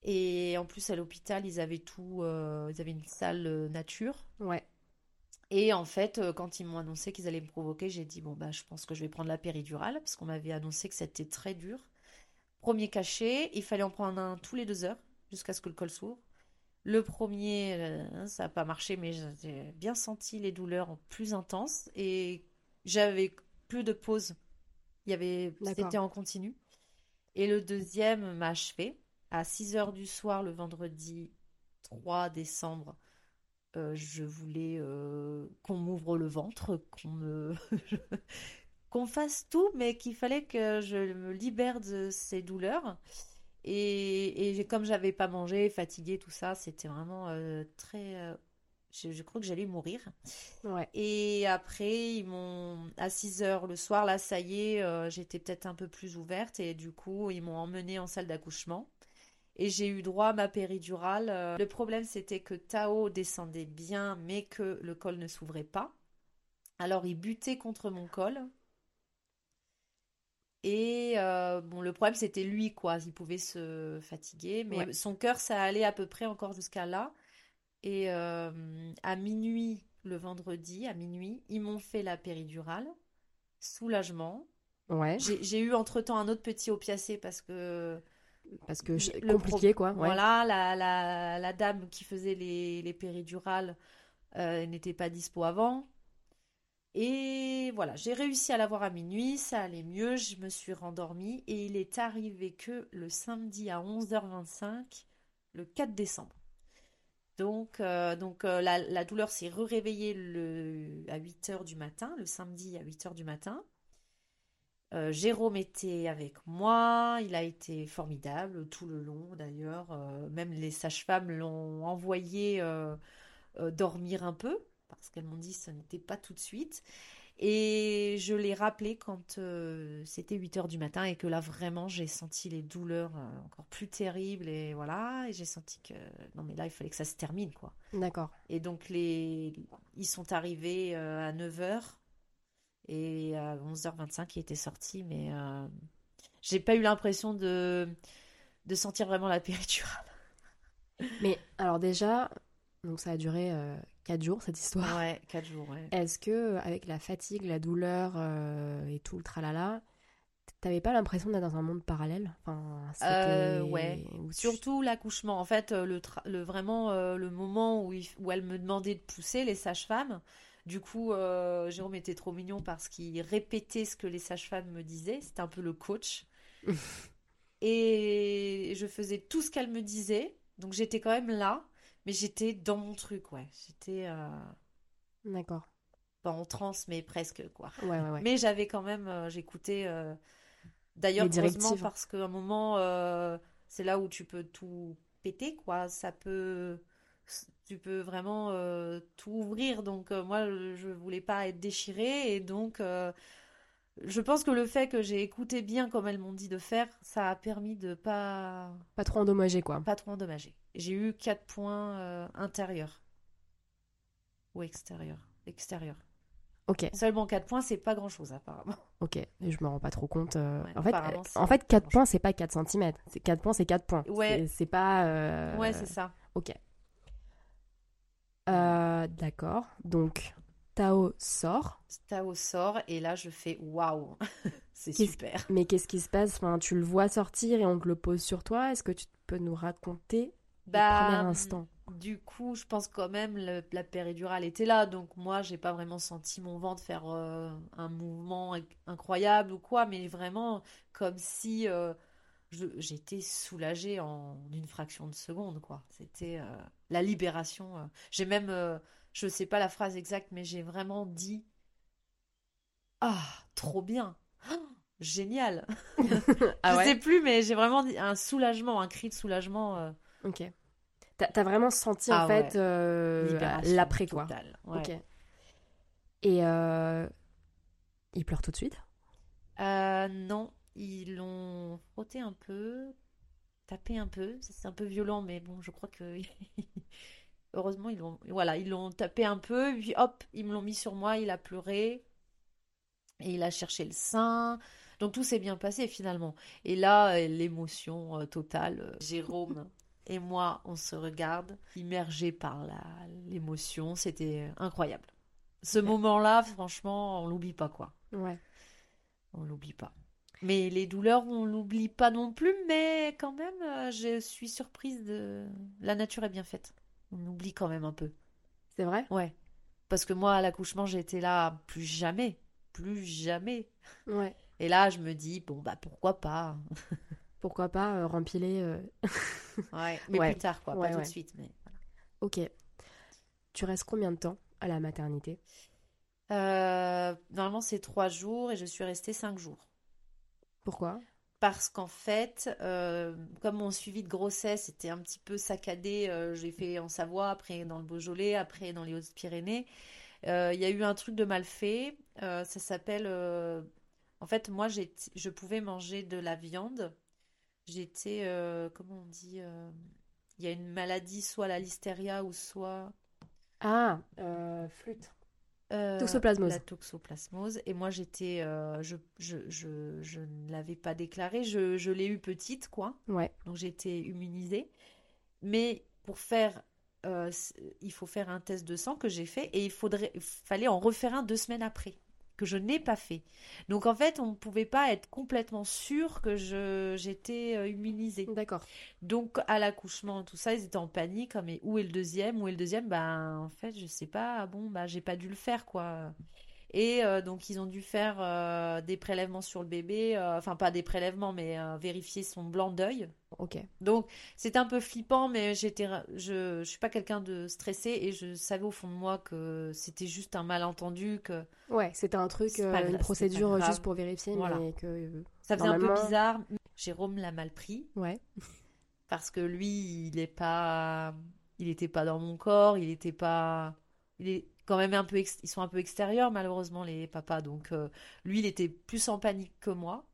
Et en plus à l'hôpital, ils avaient tout, euh, ils avaient une salle euh, nature. Ouais. Et en fait, euh, quand ils m'ont annoncé qu'ils allaient me provoquer, j'ai dit bon bah je pense que je vais prendre la péridurale parce qu'on m'avait annoncé que c'était très dur. Premier cachet, il fallait en prendre un tous les deux heures jusqu'à ce que le col s'ouvre. Le premier, euh, ça n'a pas marché, mais j'ai bien senti les douleurs plus intenses et j'avais plus de pause. Il y avait, D'accord. c'était en continu. Et le deuxième m'a achevé à 6 heures du soir le vendredi 3 décembre. euh, je voulais euh, qu'on m'ouvre le ventre, qu'on me qu'on fasse tout, mais qu'il fallait que je me libère de ces douleurs. Et, et comme j'avais pas mangé, fatiguée, tout ça, c'était vraiment euh, très. je, je crois que j'allais mourir. Ouais. Et après, ils m'ont à 6 heures le soir, là, ça y est, euh, j'étais peut-être un peu plus ouverte et du coup, ils m'ont emmenée en salle d'accouchement. Et j'ai eu droit à ma péridurale. Euh, Le problème, c'était que Tao descendait bien, mais que le col ne s'ouvrait pas. Alors, il butait contre mon col. Et euh, bon, le problème, c'était lui, quoi. Il pouvait se fatiguer, mais Ouais. son cœur, ça allait à peu près encore jusqu'à là. Et euh, à minuit, le vendredi, à minuit, ils m'ont fait la péridurale. Soulagement. Ouais. J'ai eu entre-temps un autre petit opiacé parce que Parce que je- le compliqué, quoi. Ouais. Voilà, la, la, la dame qui faisait les, les péridurales euh, n'était pas dispo avant. Et voilà, j'ai réussi à l'avoir à minuit, ça allait mieux, je me suis rendormie et il est arrivé que le samedi à 11h25, le 4 décembre. Donc, euh, donc euh, la, la douleur s'est réveillée le, à 8h du matin, le samedi à 8h du matin. Euh, Jérôme était avec moi, il a été formidable tout le long d'ailleurs. Euh, même les sages-femmes l'ont envoyé euh, dormir un peu parce qu'elles m'ont dit que ce n'était pas tout de suite. Et je l'ai rappelé quand c'était 8 heures du matin et que là vraiment j'ai senti les douleurs encore plus terribles et voilà. Et j'ai senti que non mais là il fallait que ça se termine quoi. D'accord. Et donc les ils sont arrivés à 9h et à 11h25 il était sorti mais euh, j'ai pas eu l'impression de de sentir vraiment la péridurale. Mais alors déjà, donc ça a duré 4 jours cette histoire. Ouais, 4 jours ouais. Est-ce que avec la fatigue, la douleur euh, et tout le tralala, T'avais pas l'impression d'être dans un monde parallèle? Enfin, Euh, ouais. tu- Surtout l'accouchement. En fait, euh, le, tra- le vraiment euh, le moment où, il- où elle me demandait de pousser les sages-femmes. Du coup, euh, Jérôme était trop mignon parce qu'il répétait ce que les sages-femmes me disaient. C'était un peu le coach. Et je faisais tout ce qu'elle me disait. Donc j'étais quand même là, mais j'étais dans mon truc, ouais. J'étais euh, D'accord. pas en transe, mais presque, quoi. Ouais, ouais, ouais. Mais j'avais quand même, euh, j'écoutais. euh, D'ailleurs, heureusement, parce qu'à un moment, c'est là où tu peux tout péter, quoi. Ça peut, tu peux vraiment euh, tout ouvrir. Donc euh, moi, je voulais pas être déchirée, et donc euh, je pense que le fait que j'ai écouté bien comme elles m'ont dit de faire, ça a permis de pas Pas trop endommagé, quoi. pas trop endommager. J'ai eu quatre points intérieurs ou extérieurs. Extérieurs. Ok, Seulement 4 points, c'est pas grand-chose apparemment. ok. Et je me rends pas trop compte. euh, Ouais, en fait, en fait pas 4 grand-chose. points, c'est pas 4 cm. C'est 4 points, c'est 4 points. Ouais. C'est- C'est pas. euh, Ouais, c'est ça. Ok. Euh, D'accord. Donc, Tao sort. Tao sort et là je fais waouh, c'est super. Mais qu'est-ce qui se passe? Enfin, Tu le vois sortir et on te le pose sur toi. Est-ce que tu peux nous raconter le premier instant? Du coup, je pense quand même le- la péridurale était là, donc moi j'ai pas vraiment senti mon ventre faire euh, un mouvement inc- incroyable ou quoi, mais vraiment comme si euh, j'étais soulagée en une fraction de seconde, quoi. C'était euh, la libération. euh. J'ai même, euh, je sais pas la phrase exacte, mais j'ai vraiment dit Ah, trop bien! Ah, génial! Ah je ouais sais plus, mais j'ai vraiment dit un soulagement, un cri de soulagement. euh, Ok. T'as vraiment senti en Ah fait ouais. l'après quoi. totale, ouais. Ok. Et il pleure tout de suite? Non, ils l'ont frotté un peu, tapé un peu. C'est un peu violent, mais bon, je crois que heureusement ils l'ont, voilà, ils l'ont tapé un peu, puis hop, ils me l'ont mis sur moi. Il a pleuré et il a cherché le sein. Donc tout s'est bien passé finalement. Et là, euh, l'émotion euh, totale. euh, Jérôme et moi, on se regarde, immergés par l'émotion. C'était incroyable. Ce moment-là, franchement, on l'oublie pas quoi. Ouais. On l'oublie pas. Mais les douleurs, on l'oublie pas non plus, mais quand même, euh, je suis surprise de... La nature est bien faite. On oublie quand même un peu. C'est vrai? Ouais. Parce que moi, à l'accouchement, j'étais là plus jamais. Plus jamais. Ouais. Et là, je me dis, bon, bah pourquoi pas. Pourquoi pas euh, rempiler euh, Ouais. Mais Ouais. plus tard, quoi. Ouais, pas tout de suite. Mais... Ok. Tu restes combien de temps à la maternité? Euh, normalement, c'est trois jours et je suis restée cinq jours. Pourquoi? Parce qu'en fait, euh, comme mon suivi de grossesse était un petit peu saccadé, euh, j'ai fait en Savoie, après dans le Beaujolais, après dans les Hautes-Pyrénées, euh, il y a eu un truc de mal fait. Ça s'appelle... En fait, moi, je pouvais manger de la viande. J'étais... comment on dit Il y a une maladie, soit la listeria ou soit... Ah, flûte. Euh, Toxoplasmose. La toxoplasmose. Et moi, j'étais, euh, je, je, je, je ne l'avais pas déclaré. Je, je l'ai eu petite, quoi. Ouais. Donc, j'ai été immunisée. Mais pour faire, euh, il faut faire un test de sang que j'ai fait et il faudrait, il fallait en refaire un deux semaines après, que je n'ai pas fait. Donc, en fait, on ne pouvait pas être complètement sûr que je, j'étais euh, immunisée. D'accord. Donc à l'accouchement, tout ça, ils étaient en panique, comme mais où est le deuxième? Où est le deuxième? Ben en fait, je sais pas. Bon, bah j'ai pas dû le faire quoi. Et euh, donc ils ont dû faire euh, des prélèvements sur le bébé, euh, enfin pas des prélèvements, mais vérifier son blanc d'œil. Ok. Donc c'était un peu flippant, mais j'étais, je, je suis pas quelqu'un de stressé et je savais au fond de moi que c'était juste un malentendu, que Ouais, c'était un truc, pas une procédure juste pour vérifier, Voilà. mais que. ça faisait un peu bizarre. Jérôme l'a mal pris. Ouais. parce que lui, il est pas, il était pas dans mon corps, il était pas, il est quand même un peu, ex- ils sont un peu extérieurs malheureusement les papas, donc euh, lui, il était plus en panique que moi.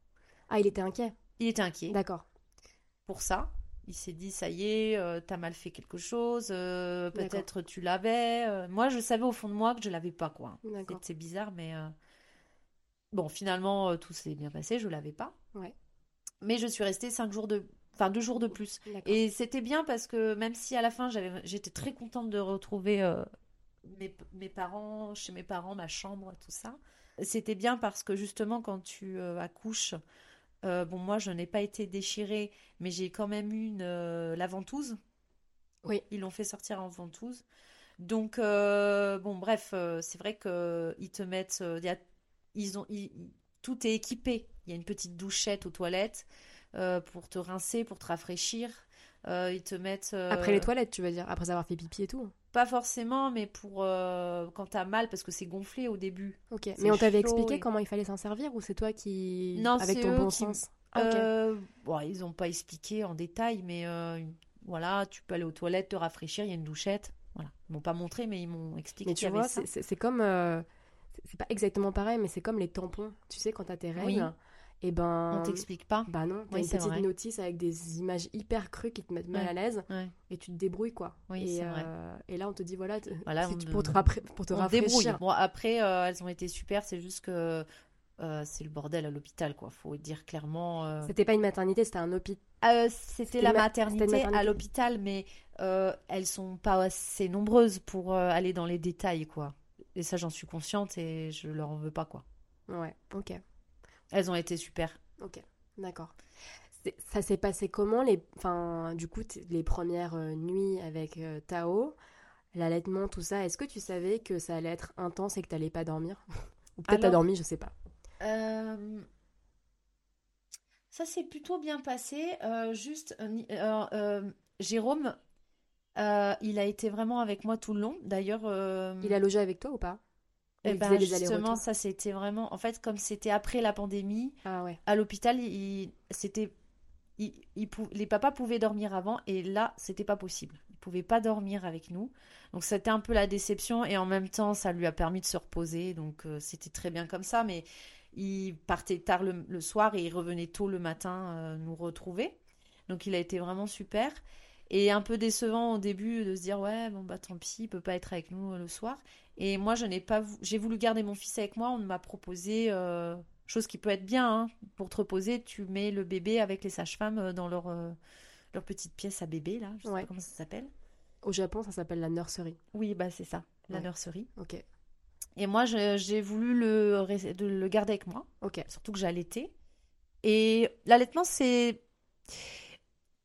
Ah, il était inquiet? Il était inquiet D'accord. pour ça. Il s'est dit, ça y est, euh, t'as mal fait quelque chose, euh, peut-être tu l'avais. Moi, je savais au fond de moi que je l'avais pas, quoi. C'est bizarre, mais bon, finalement, tout s'est bien passé, je l'avais pas. Ouais. Mais je suis restée cinq jours de, enfin deux jours de plus. Et c'était bien parce que même si à la fin j'étais très contente de retrouver euh, mes, mes parents, chez mes parents, ma chambre, tout ça. C'était bien parce que justement quand tu euh, accouches, Euh, bon, moi, je n'ai pas été déchirée, mais j'ai quand même eu une, euh, la ventouse. Oui. Ils l'ont fait sortir en ventouse. Donc, bon, bref, c'est vrai que ils te mettent, y a, ils ont, ils- tout est équipé. Il y a une petite douchette aux toilettes pour te rincer, pour te rafraîchir. Ils te mettent. Après les toilettes, tu veux dire, après avoir fait pipi et tout. Pas forcément, mais pour euh, quand t'as mal, parce que c'est gonflé au début. Ok. Mais on t'avait expliqué et- comment il fallait s'en servir ou c'est toi qui, Non, avec c'est ton eux bon qui- sens? Ah, ok. Euh, bon, ils n'ont pas expliqué en détail, mais euh, voilà, tu peux aller aux toilettes, te rafraîchir, il y a une douchette. Voilà. Ils m'ont pas montré, mais ils m'ont expliqué Mais tu vois, c'est- comme. euh, c'est- pas exactement pareil, mais c'est comme les tampons. Tu sais, quand t'as tes Oui. Et ben. On t'explique pas. Bah non, t'as Oui, une petite vrai. notice avec des images hyper crues qui te mettent mal Ouais. à l'aise Ouais. et tu te débrouilles quoi. Oui, et, euh, et là on te dit voilà, t- Voilà, on- pour te, pour te On te débrouille. rafraîchir. Bon, après, euh, elles ont été super, c'est juste que euh, c'est le bordel à l'hôpital, quoi. Faut dire clairement. C'était pas une maternité, c'était un hôpital. C'était la ma- maternité, maternité. à l'hôpital, mais elles sont pas assez nombreuses pour aller dans les détails, quoi. Et ça, j'en suis consciente et je leur en veux pas, quoi. Ouais, ok, Elles ont été super. ok, d'accord. Ça s'est passé comment les, enfin, du coup, les premières euh, nuits avec euh, Tao, l'allaitement, tout ça. Est-ce que tu savais que ça allait être intense et que t'allais pas dormir? Ou peut-être t'as dormi, je sais pas. Euh, Ça s'est plutôt bien passé. euh, juste, euh, euh, euh, Jérôme, euh, il a été vraiment avec moi tout le long. D'ailleurs, euh, Il a logé avec toi ou pas? Eh ben, justement, ça c'était vraiment. En fait, comme c'était après la pandémie, Ah ouais. à l'hôpital, il, c'était, il, il pou- les papas pouvaient dormir avant et là, c'était pas possible. Ils pouvaient pas dormir avec nous. Donc c'était un peu la déception et en même temps, ça lui a permis de se reposer. Donc euh, c'était très bien comme ça. Mais il partait tard le, le soir et il revenait tôt le matin euh, nous retrouver. Donc il a été vraiment super. Et un peu décevant au début de se dire ouais bon bah tant pis il peut pas être avec nous euh, le soir et moi je n'ai pas j'ai voulu garder mon fils avec moi on m'a proposé euh, chose qui peut être bien hein, pour te reposer tu mets le bébé avec les sages-femmes euh, dans leur euh, leur petite pièce à bébé là je sais Ouais. pas comment ça s'appelle Au Japon, ça s'appelle la nursery. oui bah c'est ça la Ouais. nurserie Ok, et moi j'ai voulu le le garder avec moi ok. surtout que j'allaitais. Et l'allaitement, c'est.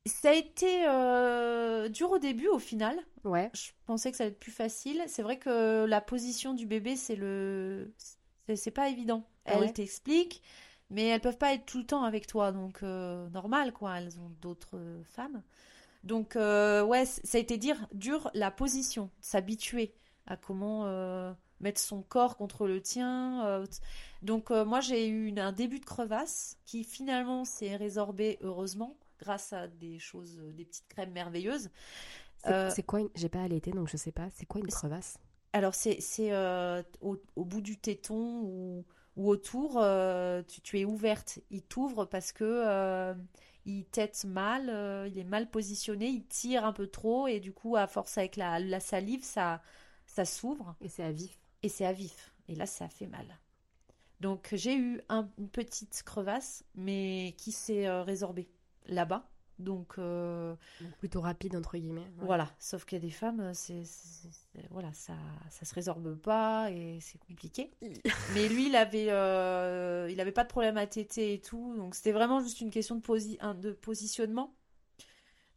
Ça a été euh, dur au début, au final. Ouais. Je pensais que ça allait être plus facile. C'est vrai que la position du bébé, c'est le. C'est pas évident. Elles ouais t'expliquent, mais elles peuvent pas être tout le temps avec toi. Donc, euh, normal, quoi. Elles ont d'autres femmes. Donc, euh, ouais, ça a été dire, dur la position, s'habituer à comment mettre son corps contre le tien. donc, euh, moi, j'ai eu une- un début de crevasse qui finalement s'est résorbé, heureusement, grâce à des choses, euh, des petites crèmes merveilleuses. C'est Euh, c'est quoi une... J'ai pas allaité, donc je sais pas. C'est quoi une crevasse? Alors, c'est euh, au, au bout du téton ou, ou autour, euh, tu, tu es ouverte. Il t'ouvre parce que il tète mal, il est mal positionné, il tire un peu trop et du coup, à force avec la, la salive, ça, ça s'ouvre Et c'est à vif. et c'est à vif. Et là, ça fait mal. Donc, j'ai eu un- une petite crevasse, mais qui s'est résorbée là-bas. Donc, euh, Donc plutôt rapide, entre guillemets. ouais. voilà, sauf qu'il y a des femmes, euh, c'est, voilà, ça, ça se résorbe pas et c'est compliqué. Mais lui, il avait, euh, il avait pas de problème à téter et tout, donc c'était vraiment juste une question de, posi- de positionnement.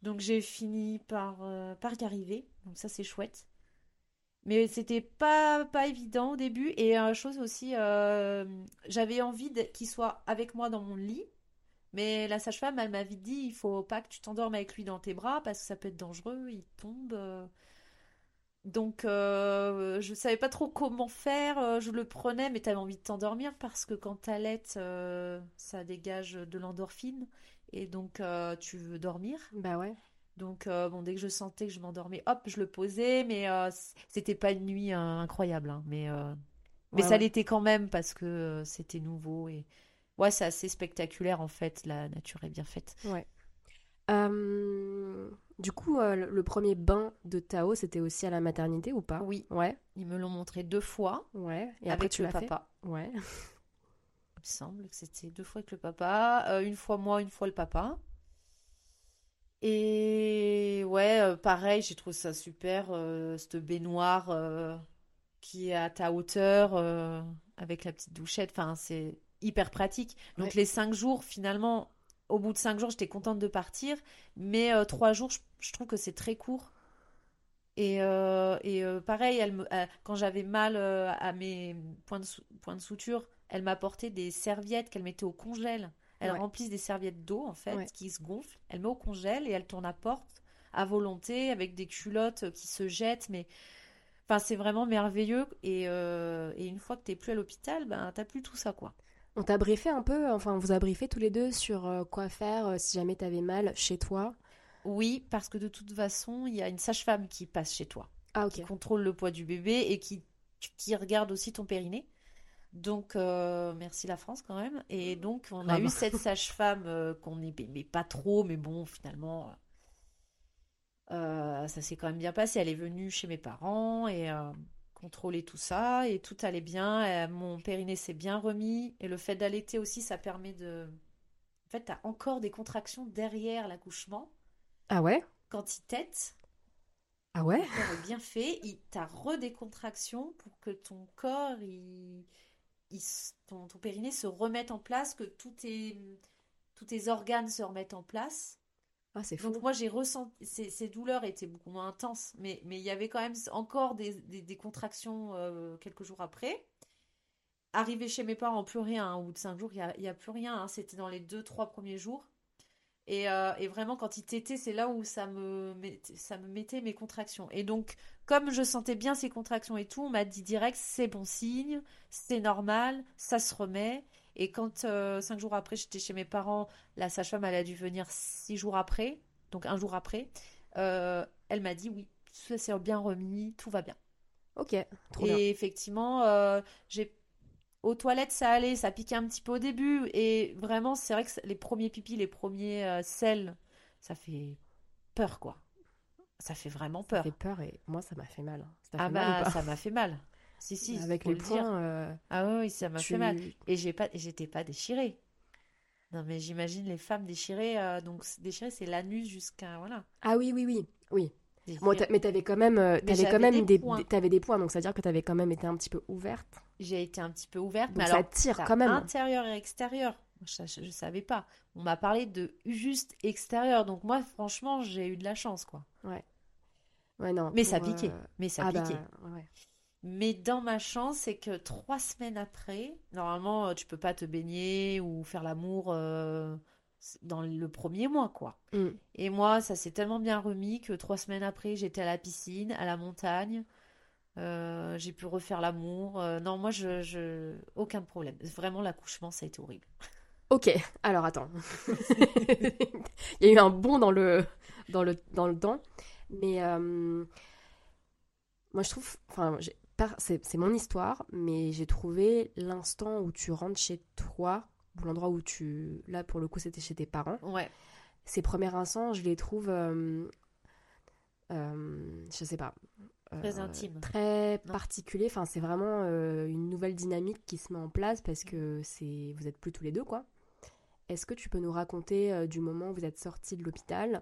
Donc j'ai fini par, euh, par y arriver, donc ça c'est chouette. Mais c'était pas, pas évident au début. Et chose aussi, j'avais envie qu'il soit avec moi dans mon lit. Mais la sage-femme, elle m'a vite dit, il faut pas que tu t'endormes avec lui dans tes bras parce que ça peut être dangereux, il tombe. euh. Donc, euh, je savais pas trop comment faire. euh, Je le prenais, mais t'avais envie de t'endormir parce que quand t'allaites, euh, ça dégage de l'endorphine et donc euh, tu veux dormir. Bah ouais. Donc, euh, bon, dès que je sentais que je m'endormais, hop, je le posais, mais euh, c- c'était pas une nuit incroyable, hein, mais, euh, mais Ouais, ça ouais. l'était quand même parce que euh, c'était nouveau et ouais, c'est assez spectaculaire en fait, la nature est bien faite. Ouais. Euh, du coup, euh, le premier bain de Tao, c'était aussi à la maternité ou pas? Oui, Ouais, ils me l'ont montré deux fois ouais. Et après, avec tu le l'as fait? papa. Ouais. Il me semble que c'était deux fois avec le papa, euh, une fois moi, une fois le papa. Et ouais, pareil, j'ai trouvé ça super, cette baignoire qui est à ta hauteur, avec la petite douchette. Enfin, c'est hyper pratique. Donc Ouais. les cinq jours, finalement, au bout de cinq jours, j'étais contente de partir, mais euh, trois jours, je, je trouve que c'est très court. Et, euh, et euh, pareil, elle me, quand j'avais mal à mes points de, points de suture, elle m'apportait des serviettes qu'elle mettait au congèle. Elle Ouais. remplissent des serviettes d'eau, en fait, Ouais. qui se gonflent. Elle met au congèle et elle tourne à porte à volonté avec des culottes qui se jettent. Mais enfin, c'est vraiment merveilleux. Et, euh, et une fois que t'es plus à l'hôpital, ben, t'as plus tout ça, quoi. On t'a briefé un peu, enfin on vous a briefé tous les deux sur euh, quoi faire euh, si jamais t'avais mal chez toi. Oui, parce que de toute façon, il y a une sage-femme qui passe chez toi. Ah qui contrôle le poids du bébé et qui, qui regarde aussi ton périnée. Donc, euh, merci la France quand même. Et donc, on a Bravo. eu cette sage-femme euh, qu'on n'aimait pas trop, mais bon, finalement, euh, ça s'est quand même bien passé. Elle est venue chez mes parents et contrôler tout ça et tout allait bien. Mon périnée s'est bien remis et le fait d'allaiter aussi, ça permet de. En fait, t'as encore des contractions derrière l'accouchement Ah ouais? Quand il tète. Ah ouais? Est bien fait, il t'a redécontraction pour que ton corps, il, il ton, ton périnée se remette en place, que tous tes, tous tes organes se remettent en place. Ah c'est fou. Donc moi j'ai ressenti, ces, ces douleurs étaient beaucoup moins intenses, mais, mais il y avait quand même encore des, des, des contractions euh, quelques jours après. Arrivé chez mes parents, plus rien, hein, au bout de cinq jours, il n'y a, il y a plus rien, hein, c'était dans les deux, trois premiers jours. Et, euh, et vraiment, quand il t'était, c'est là où ça me, ça me mettait mes contractions. Et donc, comme je sentais bien ces contractions et tout, on m'a dit direct, c'est bon signe, c'est normal, ça se remet. Et quand euh, cinq jours après, j'étais chez mes parents, la sage-femme, elle a dû venir six jours après, donc un jour après. euh, elle m'a dit oui, ça s'est bien remis, tout va bien. Ok, trop et bien. effectivement, euh, j'ai aux toilettes, ça allait, ça piquait un petit peu au début. Et vraiment, c'est vrai que les premiers pipis, les premiers selles, ça fait peur, quoi. Ça fait vraiment Ça peur. fait peur et moi ça m'a fait mal. Ça Ah fait mal ou bah, pas? ça m'a fait mal. Si, si, Avec les le points, euh, Ah oui, ça m'a tu- fait mal. Et j'ai pas, j'étais pas déchirée. Non, mais j'imagine les femmes déchirées. euh, donc, déchirées, c'est l'anus jusqu'à. Voilà. Ah oui oui oui oui. Bon, mais t'avais quand même, euh, j'avais quand même des points. des- t'avais des points, donc ça veut dire que t'avais quand même été un petit peu ouverte. J'ai été un petit peu ouverte, Donc mais ça alors, tire quand même. Intérieur et extérieur. Je, je, je savais pas. On m'a parlé de juste extérieur. Donc, moi, franchement, j'ai eu de la chance, quoi. Ouais non. Mais ça piquait. euh, Mais ça ah bah, piquait. ouais. Mais dans ma chance, c'est que trois semaines après, normalement, euh, tu peux pas te baigner ou faire l'amour euh, dans le premier mois, quoi. Mm. Et moi, ça s'est tellement bien remis que trois semaines après, j'étais à la piscine, à la montagne. Euh, j'ai pu refaire l'amour. Non, moi, je, je... aucun problème. Vraiment, l'accouchement, ça a été horrible. Ok, alors attends. Il y a eu un bond dans le, dans le, dans le temps. Mais moi, je trouve. Enfin, c'est mon histoire, mais j'ai trouvé l'instant où tu rentres chez toi, ou l'endroit où tu. Là, pour le coup, c'était chez tes parents. Ouais. Ces premiers instants, je les trouve. euh, euh, je sais pas. Très euh, intime. Très Non. particulier. Enfin, c'est vraiment euh, une nouvelle dynamique qui se met en place parce que c'est vous êtes plus tous les deux, quoi. Est-ce que tu peux nous raconter euh, du moment où vous êtes sortis de l'hôpital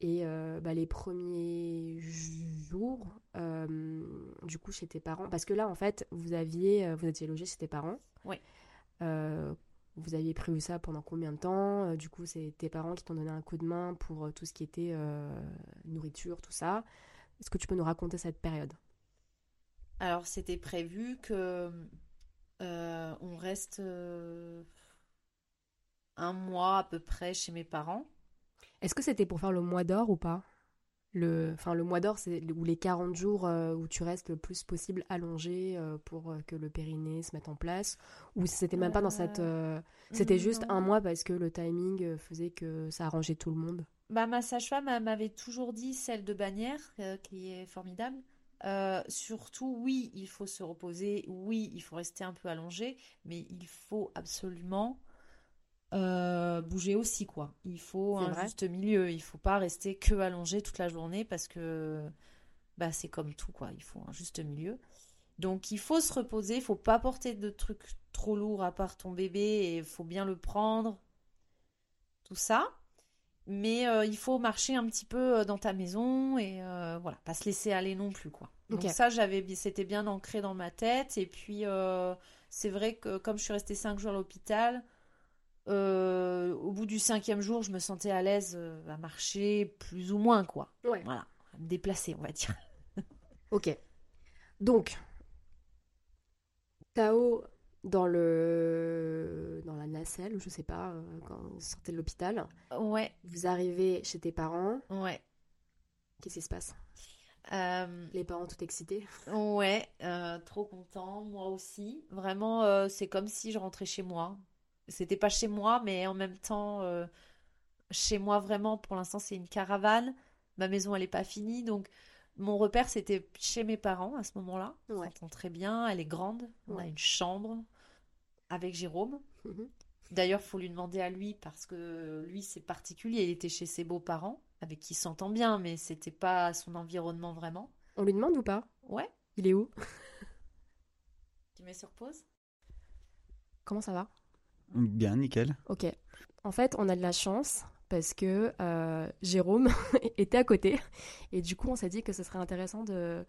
et euh, bah, les premiers jours, euh, du coup, chez tes parents Parce que là, en fait, vous aviez, euh, vous étiez logé chez tes parents. Oui. Euh, vous aviez prévu ça pendant combien de temps? Du coup, c'est tes parents qui t'ont donné un coup de main pour tout ce qui était nourriture, tout ça. Est-ce que tu peux nous raconter cette période? Alors, c'était prévu que on reste un mois à peu près chez mes parents. Est-ce que c'était pour faire le mois d'or ou pas? Le, enfin, le mois d'or, c'est ou les 40 jours euh, où tu restes le plus possible allongé euh, pour euh, que le périnée se mette en place? Ou c'était même pas dans cette... euh, C'était juste un mois parce que le timing faisait que ça arrangeait tout le monde? Bah, ma sage-femme m'avait toujours dit, celle de Bagnères, euh, qui est formidable. euh, surtout, oui, il faut se reposer, oui, il faut rester un peu allongé, mais il faut absolument euh, bouger aussi, quoi. Il faut un vrai. juste milieu, il faut pas rester que allongé toute la journée parce que bah, c'est comme tout, quoi. Il faut un juste milieu. Donc, il faut se reposer, il faut pas porter de trucs trop lourds à part ton bébé et il faut bien le prendre, tout ça. Mais euh, il faut marcher un petit peu euh, dans ta maison et euh, voilà, pas se laisser aller non plus quoi. Donc ça, j'avais, c'était bien ancré dans ma tête. Et puis, c'est vrai que comme je suis restée cinq jours à l'hôpital, euh, au bout du cinquième jour, je me sentais à l'aise euh, à marcher plus ou moins, quoi. Ouais. Voilà, à me déplacer, on va dire. Ok. Donc, Tao dans le dans la nacelle, ou je sais pas, euh, quand vous sortez de l'hôpital, Ouais, vous arrivez chez tes parents. ouais. Qu'est-ce qui se passe? Euh, Les parents tout excités? Ouais, euh, trop content, moi aussi. Vraiment, euh, c'est comme si je rentrais chez moi. C'était pas chez moi, mais en même temps, euh, chez moi vraiment, pour l'instant, c'est une caravane. Ma maison, elle est pas finie, donc mon repère, c'était chez mes parents à ce moment-là. On Ouais. s'entend très bien, elle est grande. On a une chambre avec Jérôme. Mhm. D'ailleurs, faut lui demander à lui parce que lui, c'est particulier. Il était chez ses beaux-parents, avec qui il s'entend bien, mais c'était pas son environnement vraiment. On lui demande ou pas? Ouais, Il est où? Tu mets sur pause? Comment ça va? Bien, nickel. Ok. En fait, on a de la chance parce que euh, Jérôme était à côté et du coup, on s'est dit que ce serait intéressant de,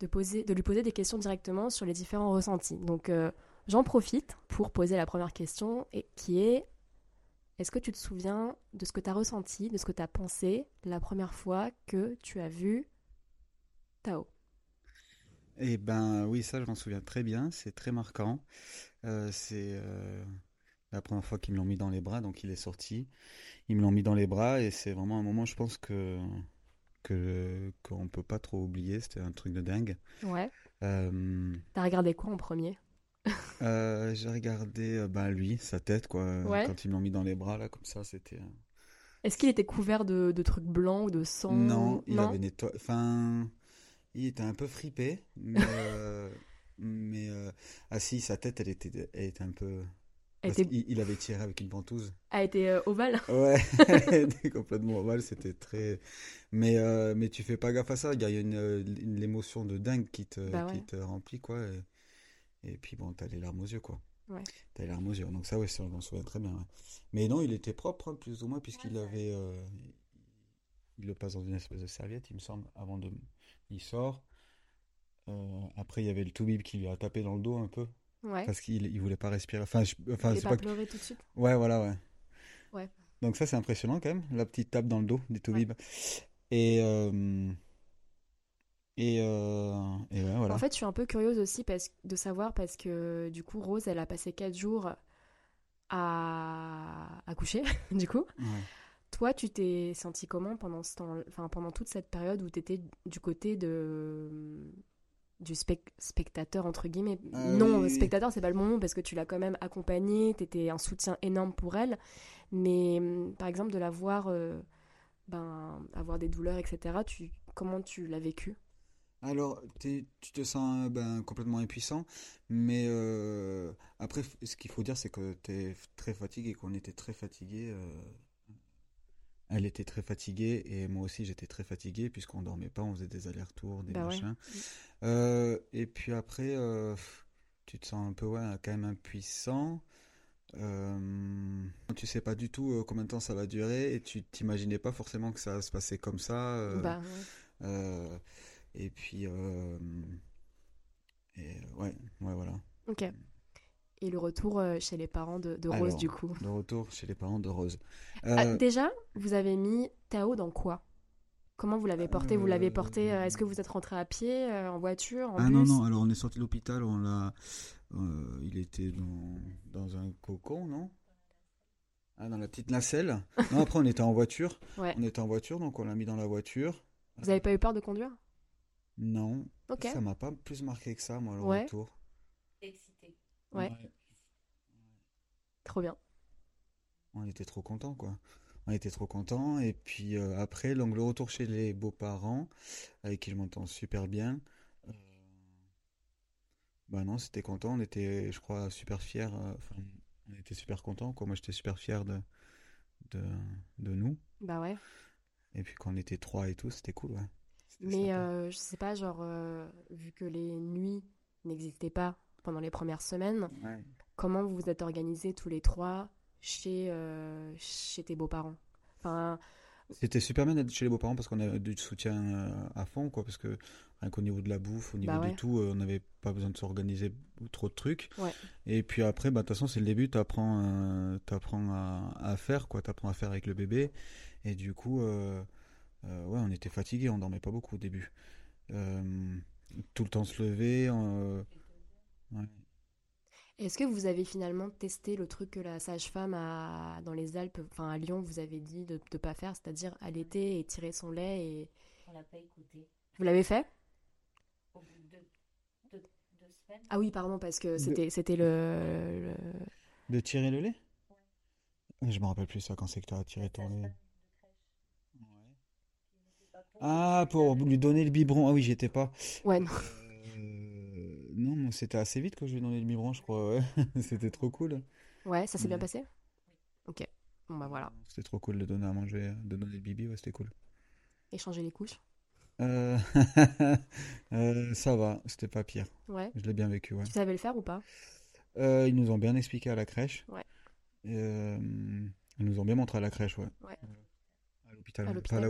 de, poser, de lui poser des questions directement sur les différents ressentis. Donc, euh, j'en profite pour poser la première question et, qui est est-ce que tu te souviens de ce que tu as ressenti, de ce que tu as pensé la première fois que tu as vu Tao? Eh ben oui, ça je m'en souviens très bien, c'est très marquant. Euh, c'est la première fois qu'ils me l'ont mis dans les bras, donc il est sorti. Ils me l'ont mis dans les bras et c'est vraiment un moment, je pense que que qu'on peut pas trop oublier. C'était un truc de dingue. Ouais. Euh, T'as regardé quoi en premier? Euh, j'ai regardé ben, lui, sa tête quoi, Ouais. quand ils me l'ont mis dans les bras là, comme ça, c'était. euh, Est-ce qu'il était couvert de, de trucs blancs ou de sang? Non, il avait nettoyé. Enfin, il était un peu fripé, mais euh, mais ah si, sa tête, elle était, elle était un peu. Parce était- il avait tiré avec une ventouse. a été euh, ovale Ouais, elle était complètement ovale, c'était très. Mais, euh, mais tu fais pas gaffe à ça, il y a une, euh, une émotion de dingue qui te, Bah ouais. qui te remplit, quoi. Et, et puis bon, t'as les larmes aux yeux, quoi. Ouais. T'as les larmes aux yeux, donc ça, ouais, je m'en souviens très bien. ouais. Mais non, il était propre, hein, plus ou moins, puisqu'il avait. euh, il le passe dans une espèce de serviette, il me semble, avant de. Il sort. Après, il y avait le toubib qui lui a tapé dans le dos un peu, Ouais. parce qu'il il voulait pas respirer. Enfin, je, enfin, c'est pas pas pleuré tout de suite Ouais, voilà, ouais. Ouais. Donc ça, c'est impressionnant quand même, la petite tape dans le dos du Toubib. Et, euh, et, euh, et ouais, voilà. En fait, je suis un peu curieuse aussi parce, de savoir parce que du coup, Rose, elle a passé 4 jours à, à coucher, du coup. Toi, tu t'es senti comment pendant ce temps, enfin pendant toute cette période où tu étais du côté de du spec- spectateur entre guillemets. Ah non, oui, oui. spectateur, c'est pas le bon mot parce que tu l'as quand même accompagnée, t'étais un soutien énorme pour elle. Mais hum, par exemple, de la voir, euh, ben, avoir des douleurs, etc. Tu, comment tu l'as vécu? Alors, t'es- tu te sens ben, complètement impuissant, mais euh, après, ce qu'il faut dire, c'est que tu es très fatigué, qu'on était très fatigué. Elle était très fatiguée et moi aussi j'étais très fatigué puisqu'on dormait pas, on faisait des allers-retours, des Bah ouais. machins. Euh, et puis après, euh, tu te sens un peu ouais, quand même impuissant. Euh, tu sais pas du tout euh, combien de temps ça va durer et tu t'imaginais pas forcément que ça se passer comme ça. Bah, ouais. et puis, et, ouais, ouais, voilà. Ok. Et le retour euh, chez les parents de, de Rose, Alors, du coup. Le retour chez les parents de Rose. Ah, Euh, déjà, vous avez mis Tao dans quoi? Comment vous l'avez porté? Vous l'avez porté euh, Est-ce que vous êtes rentré à pied, euh, en voiture, en ah bus? non, non, alors on est sorti de l'hôpital, on l'a. euh, il était dans, dans un cocon, non? Ah, dans la petite nacelle. Non, après on était en voiture. Ouais. On était en voiture, donc on l'a mis dans la voiture. Vous avez pas eu peur de conduire? Non, Ok. ça m'a pas plus marqué que ça, moi, le Ouais. retour. Excité. Ouais. Trop bien. On était trop contents, quoi. On était trop contents. Et puis euh, après, donc, le retour chez les beaux-parents, avec qui je m'entends super bien. euh, Bah non, c'était content. On était, je crois, super fiers. euh, Enfin, on était super contents, quoi. Moi, j'étais super fier de, de, de nous. Bah ouais. Et puis quand on était trois et tout, c'était cool, ouais. Mais euh, je sais pas, genre, euh, vu que les nuits n'existaient pas pendant les premières semaines, Ouais. comment vous vous êtes organisés tous les trois chez, euh, chez tes beaux-parents? Enfin, C'était super bien d'être chez les beaux-parents parce qu'on a du soutien euh, à fond, quoi. Parce que Rien qu'au niveau de la bouffe, au niveau Bah ouais. de tout, euh, on n'avait pas besoin de s'organiser trop de trucs. Ouais. Et puis après, bah, de toute façon, c'est le début, tu apprends, à, à faire, quoi. Tu apprends à faire avec le bébé. Et du coup, euh, euh, ouais, on était fatigués, on dormait pas beaucoup au début. Tout le temps se lever. Ouais. Est-ce que vous avez finalement testé le truc que la sage-femme a dans les Alpes, enfin à Lyon, vous avez dit de ne pas faire, c'est-à-dire allaiter et tirer son lait et... On l'a pas écouté. Vous l'avez fait? Au bout de deux, semaines. Ah oui, pardon, parce que c'était c'était le, le- De tirer le lait? Je me rappelle plus ça quand c'est que tu as tiré ton lait. Ah, pour lui donner le biberon. Ah oui, j'y étais pas. Ouais, non. Non, mais c'était assez vite que je lui ai donné le biberon, je crois. Ouais. C'était trop cool. Ouais, ça s'est bien Ouais. passé? Ok. Bon bah voilà. C'était trop cool de donner à manger, de donner le bibi, ouais, c'était cool. Échanger les couches? Euh, euh, ça va, c'était pas pire. Ouais. Je l'ai bien vécu, ouais. Tu savais le faire ou pas? Euh, ils nous ont bien expliqué à la crèche. Ouais. Euh, ils nous ont bien montré à la crèche, ouais. Ouais. À l'hôpital, pas, à la,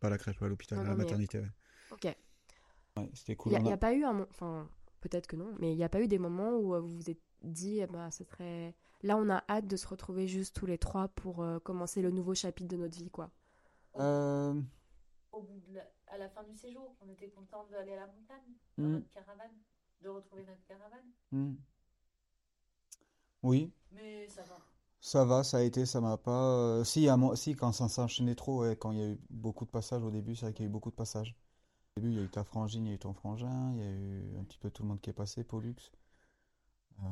pas à la crèche, pas à l'hôpital, à la mais- maternité, ouais. Ok. Ouais, c'était Il cool. n'y a, a- pas eu un... Enfin, peut-être que non, mais il n'y a pas eu des moments où euh, vous vous êtes dit, eh ben, ce serait... Là, on a hâte de se retrouver juste tous les trois pour euh, commencer le nouveau chapitre de notre vie, quoi. Euh, Au bout de la- à la fin du séjour, on était content d'aller à la montagne, dans Mm. notre caravane, de retrouver notre caravane. hmm. Oui, Mais ça va. ça va, ça a été, ça m'a pas. euh, Si, à moi, si, quand ça s'enchaînait trop, ouais, quand il y a eu beaucoup de passages au début, c'est vrai qu'il y a eu beaucoup de passages. Au début, il y a eu ta frangine, il y a eu ton frangin, il y a eu un petit peu tout le monde qui est passé, Pollux. Euh,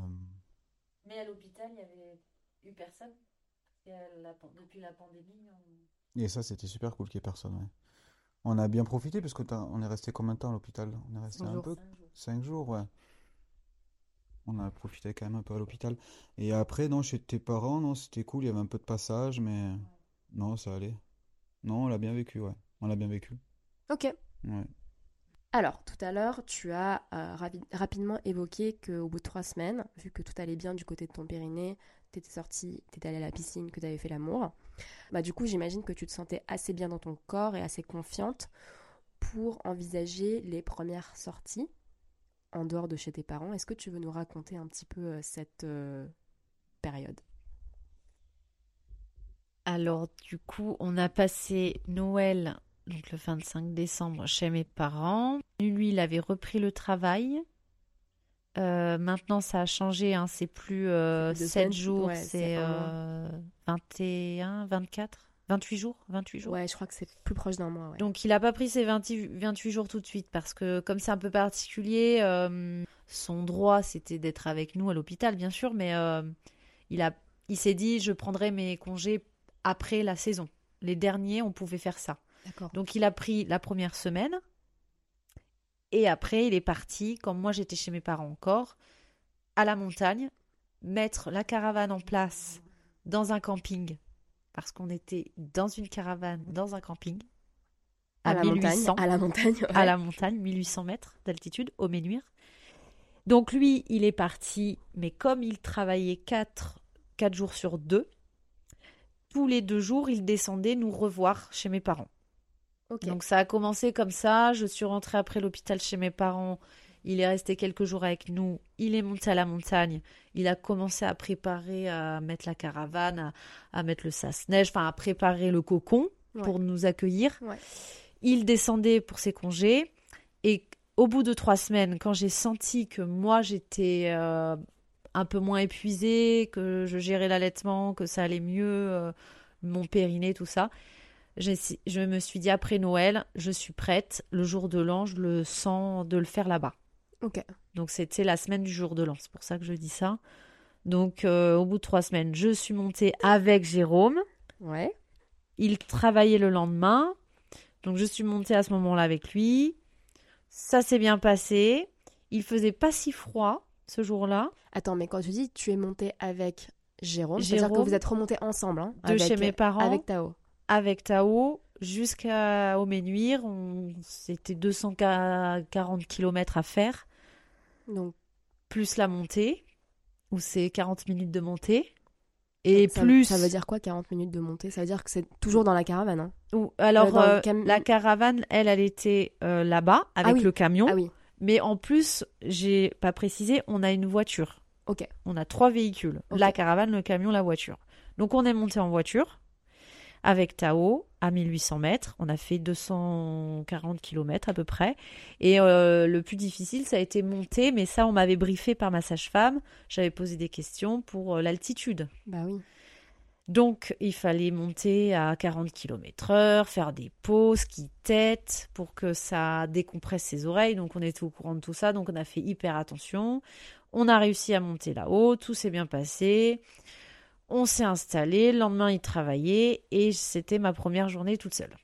Mais à l'hôpital, il n'y avait eu personne. Et à la pan- depuis la pandémie, on- Et ça, c'était super cool qu'il y ait personne, ouais. On a bien profité parce que t'as- on est resté combien de temps à l'hôpital? On est resté Cinq un jours. peu, cinq jours. cinq jours, ouais. On a profité quand même un peu à l'hôpital. Et après, non, chez tes parents, non, c'était cool, il y avait un peu de passage, mais non, ça allait. Non, on l'a bien vécu, ouais. On l'a bien vécu. Ok. Ouais. Alors, tout à l'heure, tu as euh, rapidement évoqué qu'au bout de trois semaines, vu que tout allait bien du côté de ton périnée, tu étais sorti, tu étais allé à la piscine, que tu avais fait l'amour, bah, du coup, j'imagine que tu te sentais assez bien dans ton corps et assez confiante pour envisager les premières sorties en dehors de chez tes parents. Est-ce que tu veux nous raconter un petit peu euh, cette euh, période? Alors, du coup, on a passé Noël, donc le 25 décembre, chez mes parents. Lui, il avait repris le travail. Euh, maintenant, ça a changé, hein, c'est plus euh, C'est plus deux 7 semaines. jours, Ouais, c'est c'est un mois. euh, 21, 24, 28 jours, 28 jours. Ouais, je crois que c'est plus proche d'un mois. Ouais. Donc, il n'a pas pris ses 28, 28 jours tout de suite parce que, comme c'est un peu particulier, euh, son droit, c'était d'être avec nous à l'hôpital, bien sûr, mais euh, il a, il s'est dit, je prendrai mes congés après la saison. Les derniers, on pouvait faire ça. Donc, il a pris la première semaine et après, il est parti, comme moi j'étais chez mes parents encore, à la montagne, mettre la caravane en place dans un camping parce qu'on était dans une caravane, dans un camping, à, la 1800, montagne. À la montagne. à la montagne, 1800 mètres d'altitude, au Ménuire. Donc lui, il est parti, mais comme il travaillait 4, quatre jours sur 2, tous les deux jours, il descendait nous revoir chez mes parents. Donc ça a commencé comme ça, je suis rentrée après l'hôpital chez mes parents, il est resté quelques jours avec nous, il est monté à la montagne, il a commencé à préparer, à mettre la caravane, à, à mettre le sas-neige, enfin à préparer le cocon Ouais. pour nous accueillir. Ouais. Il descendait pour ses congés et au bout de trois semaines, quand j'ai senti que moi j'étais euh, un peu moins épuisée, que je gérais l'allaitement, que ça allait mieux, euh, mon périnée, tout ça, je me suis dit après Noël, je suis prête. Le jour de l'an, je le sens de le faire là-bas. Ok. Donc c'était la semaine du jour de l'an, c'est pour ça que je dis ça. Donc euh, au bout de trois semaines, je suis montée avec Jérôme. Ouais. Il travaillait le lendemain. Donc je suis montée à ce moment-là avec lui. Ça s'est bien passé. Il faisait pas si froid ce jour-là. Attends, mais quand tu dis tu es monté avec Jérôme, c'est-à-dire que vous êtes remonté ensemble, hein, de avec, chez mes parents. avec Tao. Avec Tao jusqu'au Ménuire. On... C'était 240 km à faire. Donc, plus la montée, où c'est 40 minutes de montée. Et ça, plus. Ça veut dire quoi 40 minutes de montée? Ça veut dire que c'est toujours dans la caravane, hein? Ou- alors, Euh, cam- la caravane, elle, elle était euh, là-bas avec oui. le camion. Ah oui, Mais en plus, j'ai pas précisé, on a une voiture. ok. On a trois véhicules. La caravane, le camion, la voiture. Donc on est monté en voiture avec Tao à 1800 mètres. On a fait 240 km à peu près. Et euh, le plus difficile, ça a été monter. Mais ça, on m'avait briefé par ma sage-femme. J'avais posé des questions pour euh, l'altitude. Bah oui. Donc, il fallait monter à 40 km heure, faire des pauses, qui tête pour que ça décompresse ses oreilles. Donc, on était au courant de tout ça. Donc, on a fait hyper attention. On a réussi à monter là-haut. Tout s'est bien passé. On s'est installé. Le lendemain, il travaillait. Et c'était ma première journée toute seule.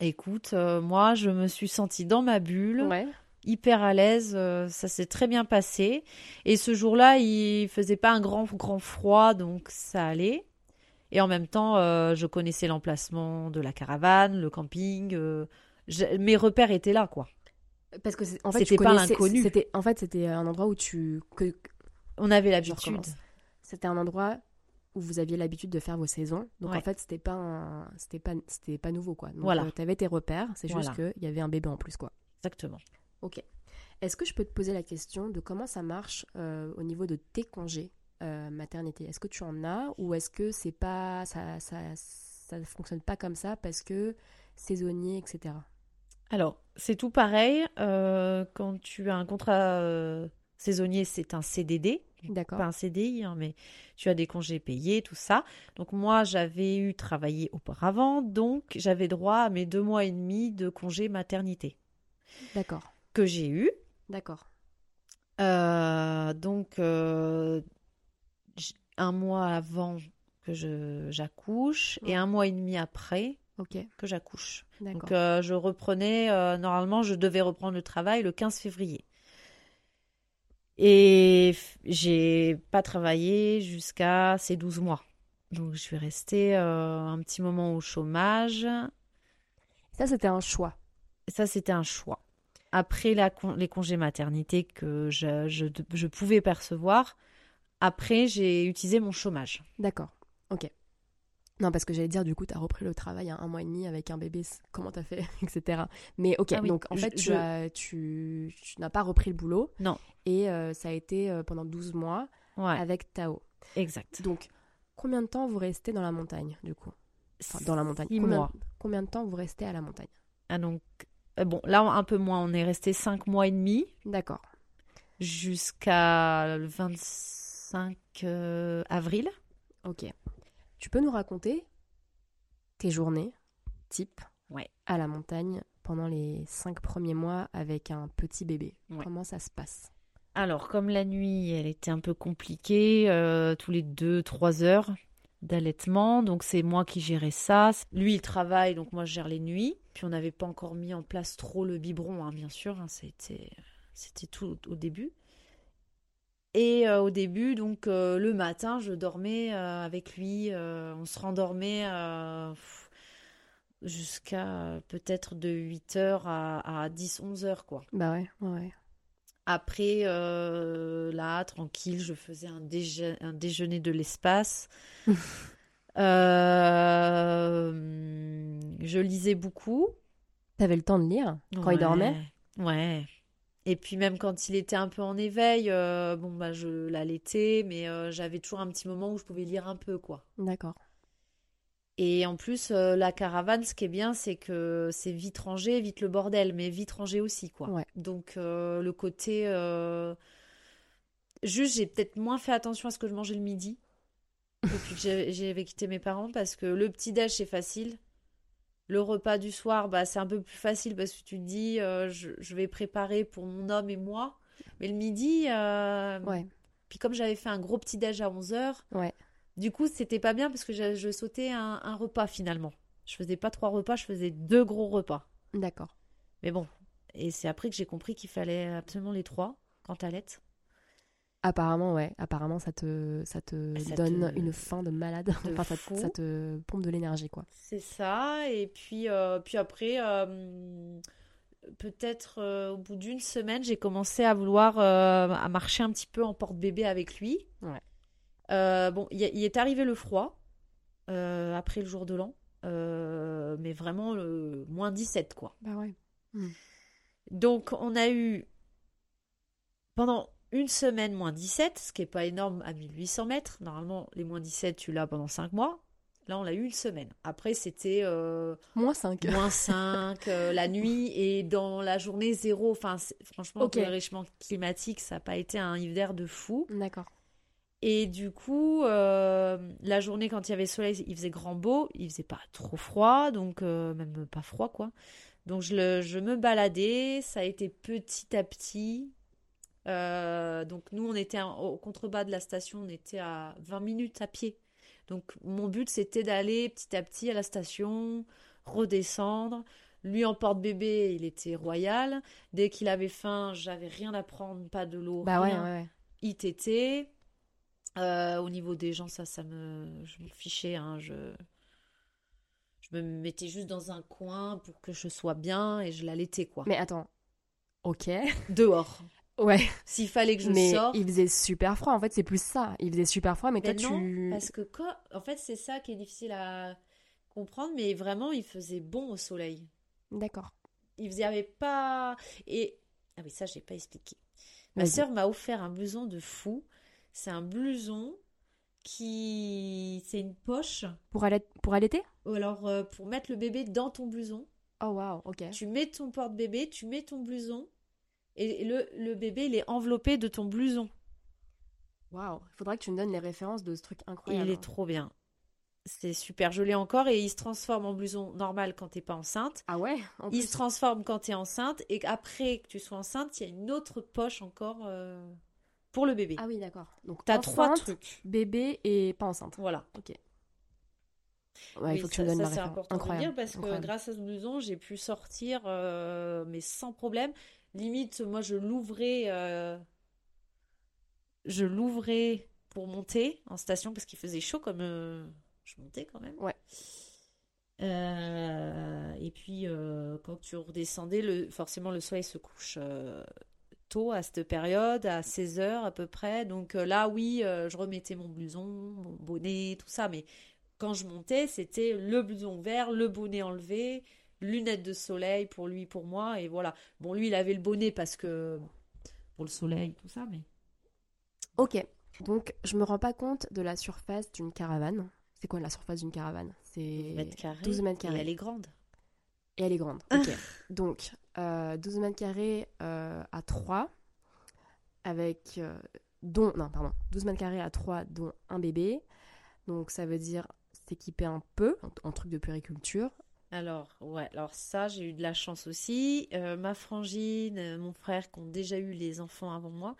Écoute, euh, moi, je me suis sentie dans ma bulle Ouais. hyper à l'aise, euh, ça s'est très bien passé. Et ce jour-là, il faisait pas un grand grand froid, donc ça allait. Et en même temps, euh, je connaissais l'emplacement de la caravane, le camping. mes repères étaient là, quoi. Parce que en fait, C'était pas l'inconnu. C'était en fait c'était un endroit où tu que On avait l'habitude. C'était un endroit où vous aviez l'habitude de faire vos saisons. Donc Ouais. en fait, c'était pas un- c'était pas c'était pas nouveau quoi. Donc Voilà. tu avais tes repères, c'est juste Voilà. qu'il y avait un bébé en plus quoi. Exactement. OK. Est-ce que je peux te poser la question de comment ça marche euh, au niveau de tes congés euh, maternité? Est-ce que tu en as ou est-ce que c'est pas ça ça ça fonctionne pas comme ça parce que saisonnier etc. Alors, c'est tout pareil. euh, quand tu as un contrat euh, saisonnier, c'est un CDD. D'accord. pas un CDI, hein, mais tu as des congés payés, tout ça. Donc moi, j'avais eu travaillé auparavant, donc j'avais droit à mes deux mois et demi de congé maternité D'accord. que j'ai eu. D'accord. Euh, donc euh, un mois avant que je j'accouche et un mois et demi après que j'accouche. D'accord. Donc euh, je reprenais, normalement je devais reprendre le travail le 15 février. Et j'ai pas travaillé jusqu'à ces 12 mois. Donc je suis restée euh, un petit moment au chômage. Ça c'était un choix. Ça c'était un choix. Après la con- les congés maternité que je, je, je pouvais percevoir, après j'ai utilisé mon chômage. D'accord. Ok. Non, parce que j'allais dire, du coup, tu as repris le travail à un mois et demi avec un bébé, comment t'as fait, etc. Mais ok, Ah oui, donc en je- fait, tu, je- as- tu, tu n'as pas repris le boulot. Non. Et euh, ça a été euh, pendant 12 mois Ouais, avec Tao. exact. Donc, combien de temps vous restez dans la montagne, du coup? Enfin, dans la montagne. Six combien, mois. combien de temps vous restez à la montagne? Ah, donc, euh, bon, là, un peu moins. On est resté cinq mois et demi D'accord. jusqu'à le 25 euh, avril. Ok. Tu peux nous raconter tes journées type Ouais. à la montagne pendant les cinq premiers mois avec un petit bébé? Ouais. Comment ça se passe? Alors, comme la nuit, elle était un peu compliquée, euh, tous les deux, trois heures d'allaitement. Donc, c'est moi qui gérais ça. Lui, il travaille, donc moi, je gère les nuits. Puis, on n'avait pas encore mis en place trop le biberon, hein, bien sûr. hein, c'était, c'était tout au début. Et euh, au début, donc, euh, le matin, je dormais euh, avec lui. on se rendormait jusqu'à peut-être de 8h à, à 10, 11h, quoi. Bah ouais, ouais, ouais. Après, là, tranquille, je faisais un, déje- un déjeuner de l'espace. Je lisais beaucoup. T'avais le temps de lire quand il dormait? Ouais. Et puis même quand il était un peu en éveil, euh, bon bah je l'allaitais, mais euh, j'avais toujours un petit moment où je pouvais lire un peu quoi. D'accord. Et en plus, euh, la caravane, ce qui est bien, c'est que c'est vite rangé, vite le bordel, mais vite rangé aussi, quoi. Ouais. Donc, le côté. Juste, j'ai peut-être moins fait attention à ce que je mangeais le midi depuis que j'ai- j'avais quitté mes parents, parce que le petit-déj, c'est facile. Le repas du soir, bah, c'est un peu plus facile parce que tu te dis, euh, je, je vais préparer pour mon homme et moi. Mais le midi, euh, Ouais, puis comme j'avais fait un gros petit-déj à 11h, ouais. du coup, c'était pas bien parce que je, je sautais un, un repas finalement. Je faisais pas trois repas, je faisais deux gros repas. D'accord. Mais bon, et c'est après que j'ai compris qu'il fallait absolument les trois quand t'allaites. Apparemment, ouais. Apparemment, ça te, ça te Ça donne te- une faim de malade. de enfin, ça, ça te pompe de l'énergie, quoi. C'est ça. Et puis, euh, puis après, euh, peut-être euh, au bout d'une semaine, j'ai commencé à vouloir à marcher un petit peu en porte-bébé avec lui. Ouais. Bon, il est arrivé le froid après le jour de l'an, mais vraiment le moins 17 quoi. Bah ouais. Donc on a eu pendant une semaine moins 17, ce qui est pas énorme à 1800 mètres. Normalement, les moins 17, tu l'as pendant 5 mois. Là, on l'a eu une semaine. Après, c'était euh, Moins 5. moins 5 euh, la nuit et dans la journée zéro. Enfin, franchement, Ok. pour le réchauffement climatique, ça n'a pas été un hiver de fou. D'accord. Et du coup, euh, la journée, quand il y avait soleil, il faisait grand beau, il faisait pas trop froid, donc même pas froid, quoi. Donc je, le- je me baladais, ça a été petit à petit. Euh, donc nous, on était au contrebas de la station, on était à 20 minutes à pied. Donc mon but, c'était d'aller petit à petit à la station, redescendre. Lui en porte-bébé, il était royal. Dès qu'il avait faim, j'avais rien à prendre, pas de l'eau, Bah ouais, rien. ouais, ouais. ITT. Euh, au niveau des gens, ça, ça me, je me fichais. hein, je, je me mettais juste dans un coin pour que je sois bien et je l'allaitais quoi. Mais attends. Ok. Dehors. Ouais. S'il fallait que je mais sorte. il faisait super froid. En fait, c'est plus ça. Il faisait super froid, mais Mais toi, non, tu. parce que quand, en fait, c'est ça qui est difficile à comprendre, mais vraiment, il faisait bon au soleil. D'accord. Il faisait, avait pas. Et. Ah oui, ça, j'ai pas expliqué. Ma sœur m'a offert un blouson de fou. C'est un blouson qui. C'est une poche. Pour, aller... pour allaiter? Ou alors, euh, pour mettre le bébé dans ton blouson, Oh, waouh, ok. tu mets ton porte-bébé, tu mets ton blouson, et le, le bébé, il est enveloppé de ton blouson. Waouh. Il faudra que tu me donnes les références de ce truc incroyable. il est trop bien. C'est super. Je l'ai encore et il se transforme en blouson normal quand t'es pas enceinte. Ah ouais en Il plus. se transforme quand t'es enceinte et après que tu sois enceinte, il y a une autre poche encore euh, pour le bébé. Ah oui, d'accord. Donc, T'as trois trucs. Bébé et pas enceinte. Voilà. Ouais, il faut que tu ça, me donnes ça, c'est important de le Incroyable. dire parce que grâce à ce blouson, j'ai pu sortir, euh, mais sans problème. Limite, moi, je l'ouvrais, euh, je l'ouvrais pour monter en station parce qu'il faisait chaud comme euh, je montais quand même. Ouais. Euh, et puis, quand tu redescendais, le, forcément, le soleil se couche tôt à cette période, à 16 heures à peu près. Donc là, oui, je remettais mon blouson, mon bonnet, tout ça. Mais quand je montais, c'était le blouson ouvert, le bonnet enlevé, lunettes de soleil pour lui, pour moi. Et voilà. Bon, lui, il avait le bonnet parce que pour le soleil, tout ça. Mais Ok. Donc, je me rends pas compte de la surface d'une caravane. C'est quoi la surface d'une caravane? C'est 12 mètres carrés. 12 mètres Et elle est grande. Et elle est grande. Ok. Donc, euh, 12 mètres carrés euh, à 3, avec. euh, dont. Non, pardon. 12 mètres carrés à 3, dont un bébé. Donc, ça veut dire s'équiper un peu en, en truc de puériculture. Alors, ouais, alors ça, j'ai eu de la chance aussi. Euh, ma frangine, euh, mon frère, qui ont déjà eu les enfants avant moi,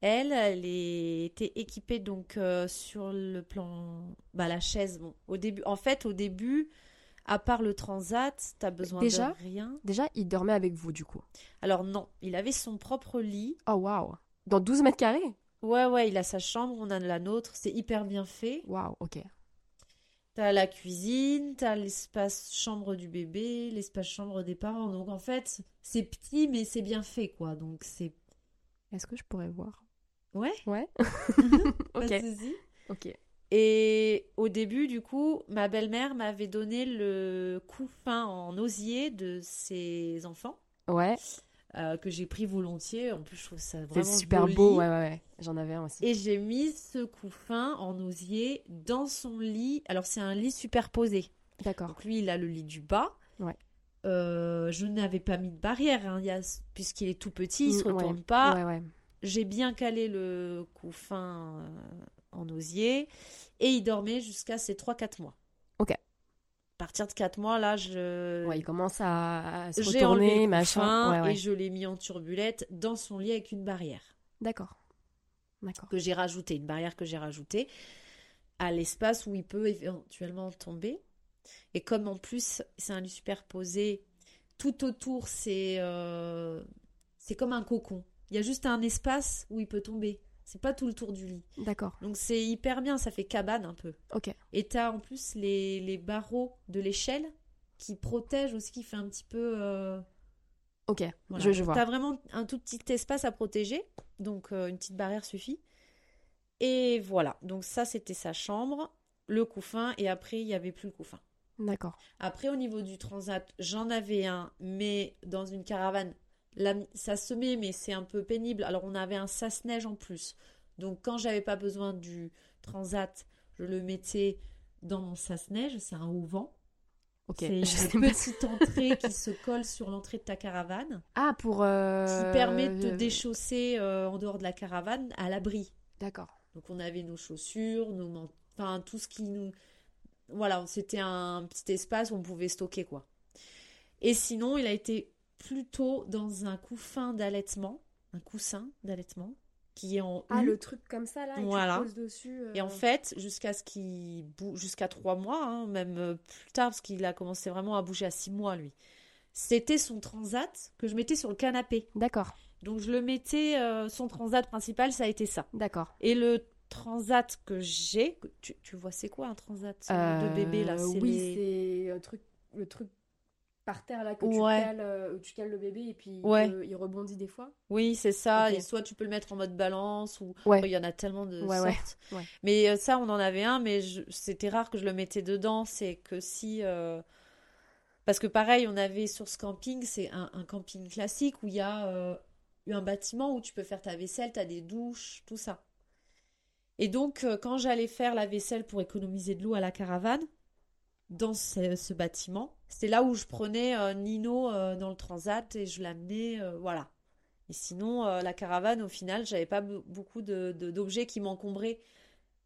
elle, elle était équipée donc euh, sur le plan, bah la chaise. Bon, au début, en fait, au début, à part le transat, t'as besoin Déjà de rien. Déjà, il dormait avec vous, du coup. Alors non, il avait son propre lit. Oh, waouh. Dans 12 mètres carrés? Ouais, ouais, il a sa chambre, on a la nôtre. C'est hyper bien fait. Waouh, ok. T'as la cuisine, t'as l'espace chambre du bébé, l'espace chambre des parents. Donc en fait, c'est petit, mais c'est bien fait, quoi. Donc c'est Est-ce que je pourrais voir? Ouais. Ouais. Pas ok. de. Ok. Et au début, du coup, ma belle-mère m'avait donné le couffin en osier de ses enfants, Ouais. Euh, que j'ai pris volontiers. En plus, je trouve ça C'est vraiment super joli. beau. Ouais, ouais, ouais. J'en avais un aussi. Et j'ai mis ce couffin en osier dans son lit. Alors, c'est un lit superposé. D'accord. Donc, lui, il a le lit du bas. Ouais. Euh, je n'avais pas mis de barrière, hein, il a- puisqu'il est tout petit, il se Mm, ouais. retourne pas. Ouais, ouais. J'ai bien calé le couffin euh, en osier et il dormait jusqu'à ses 3-4 mois. Partir de 4 mois, là, je... Ouais, il commence à, à se retourner, machin. couffin Ouais, ouais. et je l'ai mis en turbulette dans son lit avec une barrière D'accord. D'accord. que j'ai rajoutée, une barrière que j'ai rajoutée à l'espace où il peut éventuellement tomber. Et comme en plus c'est un lit superposé, tout autour c'est euh, c'est comme un cocon. Il y a juste un espace où il peut tomber. C'est pas tout le tour du lit. D'accord. Donc c'est hyper bien, ça fait cabane un peu. Ok. Et t'as en plus les, les barreaux de l'échelle qui protègent aussi, qui fait un petit peu. euh, Ok. voilà. Je, je vois. T'as vraiment un tout petit espace à protéger, donc euh, une petite barrière suffit. Et voilà, donc ça c'était sa chambre, le couffin, et après il n'y avait plus le couffin. D'accord. Après au niveau du transat, j'en avais un, mais dans une caravane, la- ça se met, mais c'est un peu pénible. Alors on avait un sas-neige en plus. Donc quand j'avais pas besoin du transat, je le mettais dans mon sas-neige, c'est un haut-vent. Ok. C'est une petite entrée qui se colle sur l'entrée de ta caravane, Ah, pour. euh, qui permet de te déchausser euh, en dehors de la caravane à l'abri. D'accord. Donc on avait nos chaussures, nos man- enfin tout ce qui nous voilà, c'était un petit espace où on pouvait stocker quoi. Et sinon, il a été plutôt dans un couffin d'allaitement, un coussin d'allaitement qui est en Ah, U. le truc comme ça, là, et Voilà. tu dessus. euh, Et en fait, jusqu'à ce qu'il jusqu'à trois mois, hein, même euh, plus tard, parce qu'il a commencé vraiment à bouger à six mois, lui. C'était son transat que je mettais sur le canapé. D'accord, Donc je le mettais, euh, son transat principal, ça a été ça. d'accord. Et le transat que j'ai, tu, tu vois, c'est quoi un transat euh, de bébé là? Oui, les- c'est un truc, le truc par terre là que Ouais. tu cales, euh, tu cales le bébé et puis Ouais. il, rebondit des fois. Oui, c'est ça. Et soit tu peux le mettre en mode balance ou Ouais. il y en a tellement de sortes. Mais euh, ça, on en avait un, mais je- c'était rare que je le mettais dedans. C'est que si euh, parce que pareil, on avait sur ce camping, c'est un, un camping classique où il y a un bâtiment où tu peux faire ta vaisselle, tu as des douches, tout ça. Et donc, quand j'allais faire la vaisselle pour économiser de l'eau à la caravane, dans ce, ce bâtiment, c'était là où je prenais euh, Nino euh, dans le transat et je l'amenais, euh, voilà. Et sinon, la caravane, au final, j'avais pas be- beaucoup de, de- d'objets qui m'encombraient.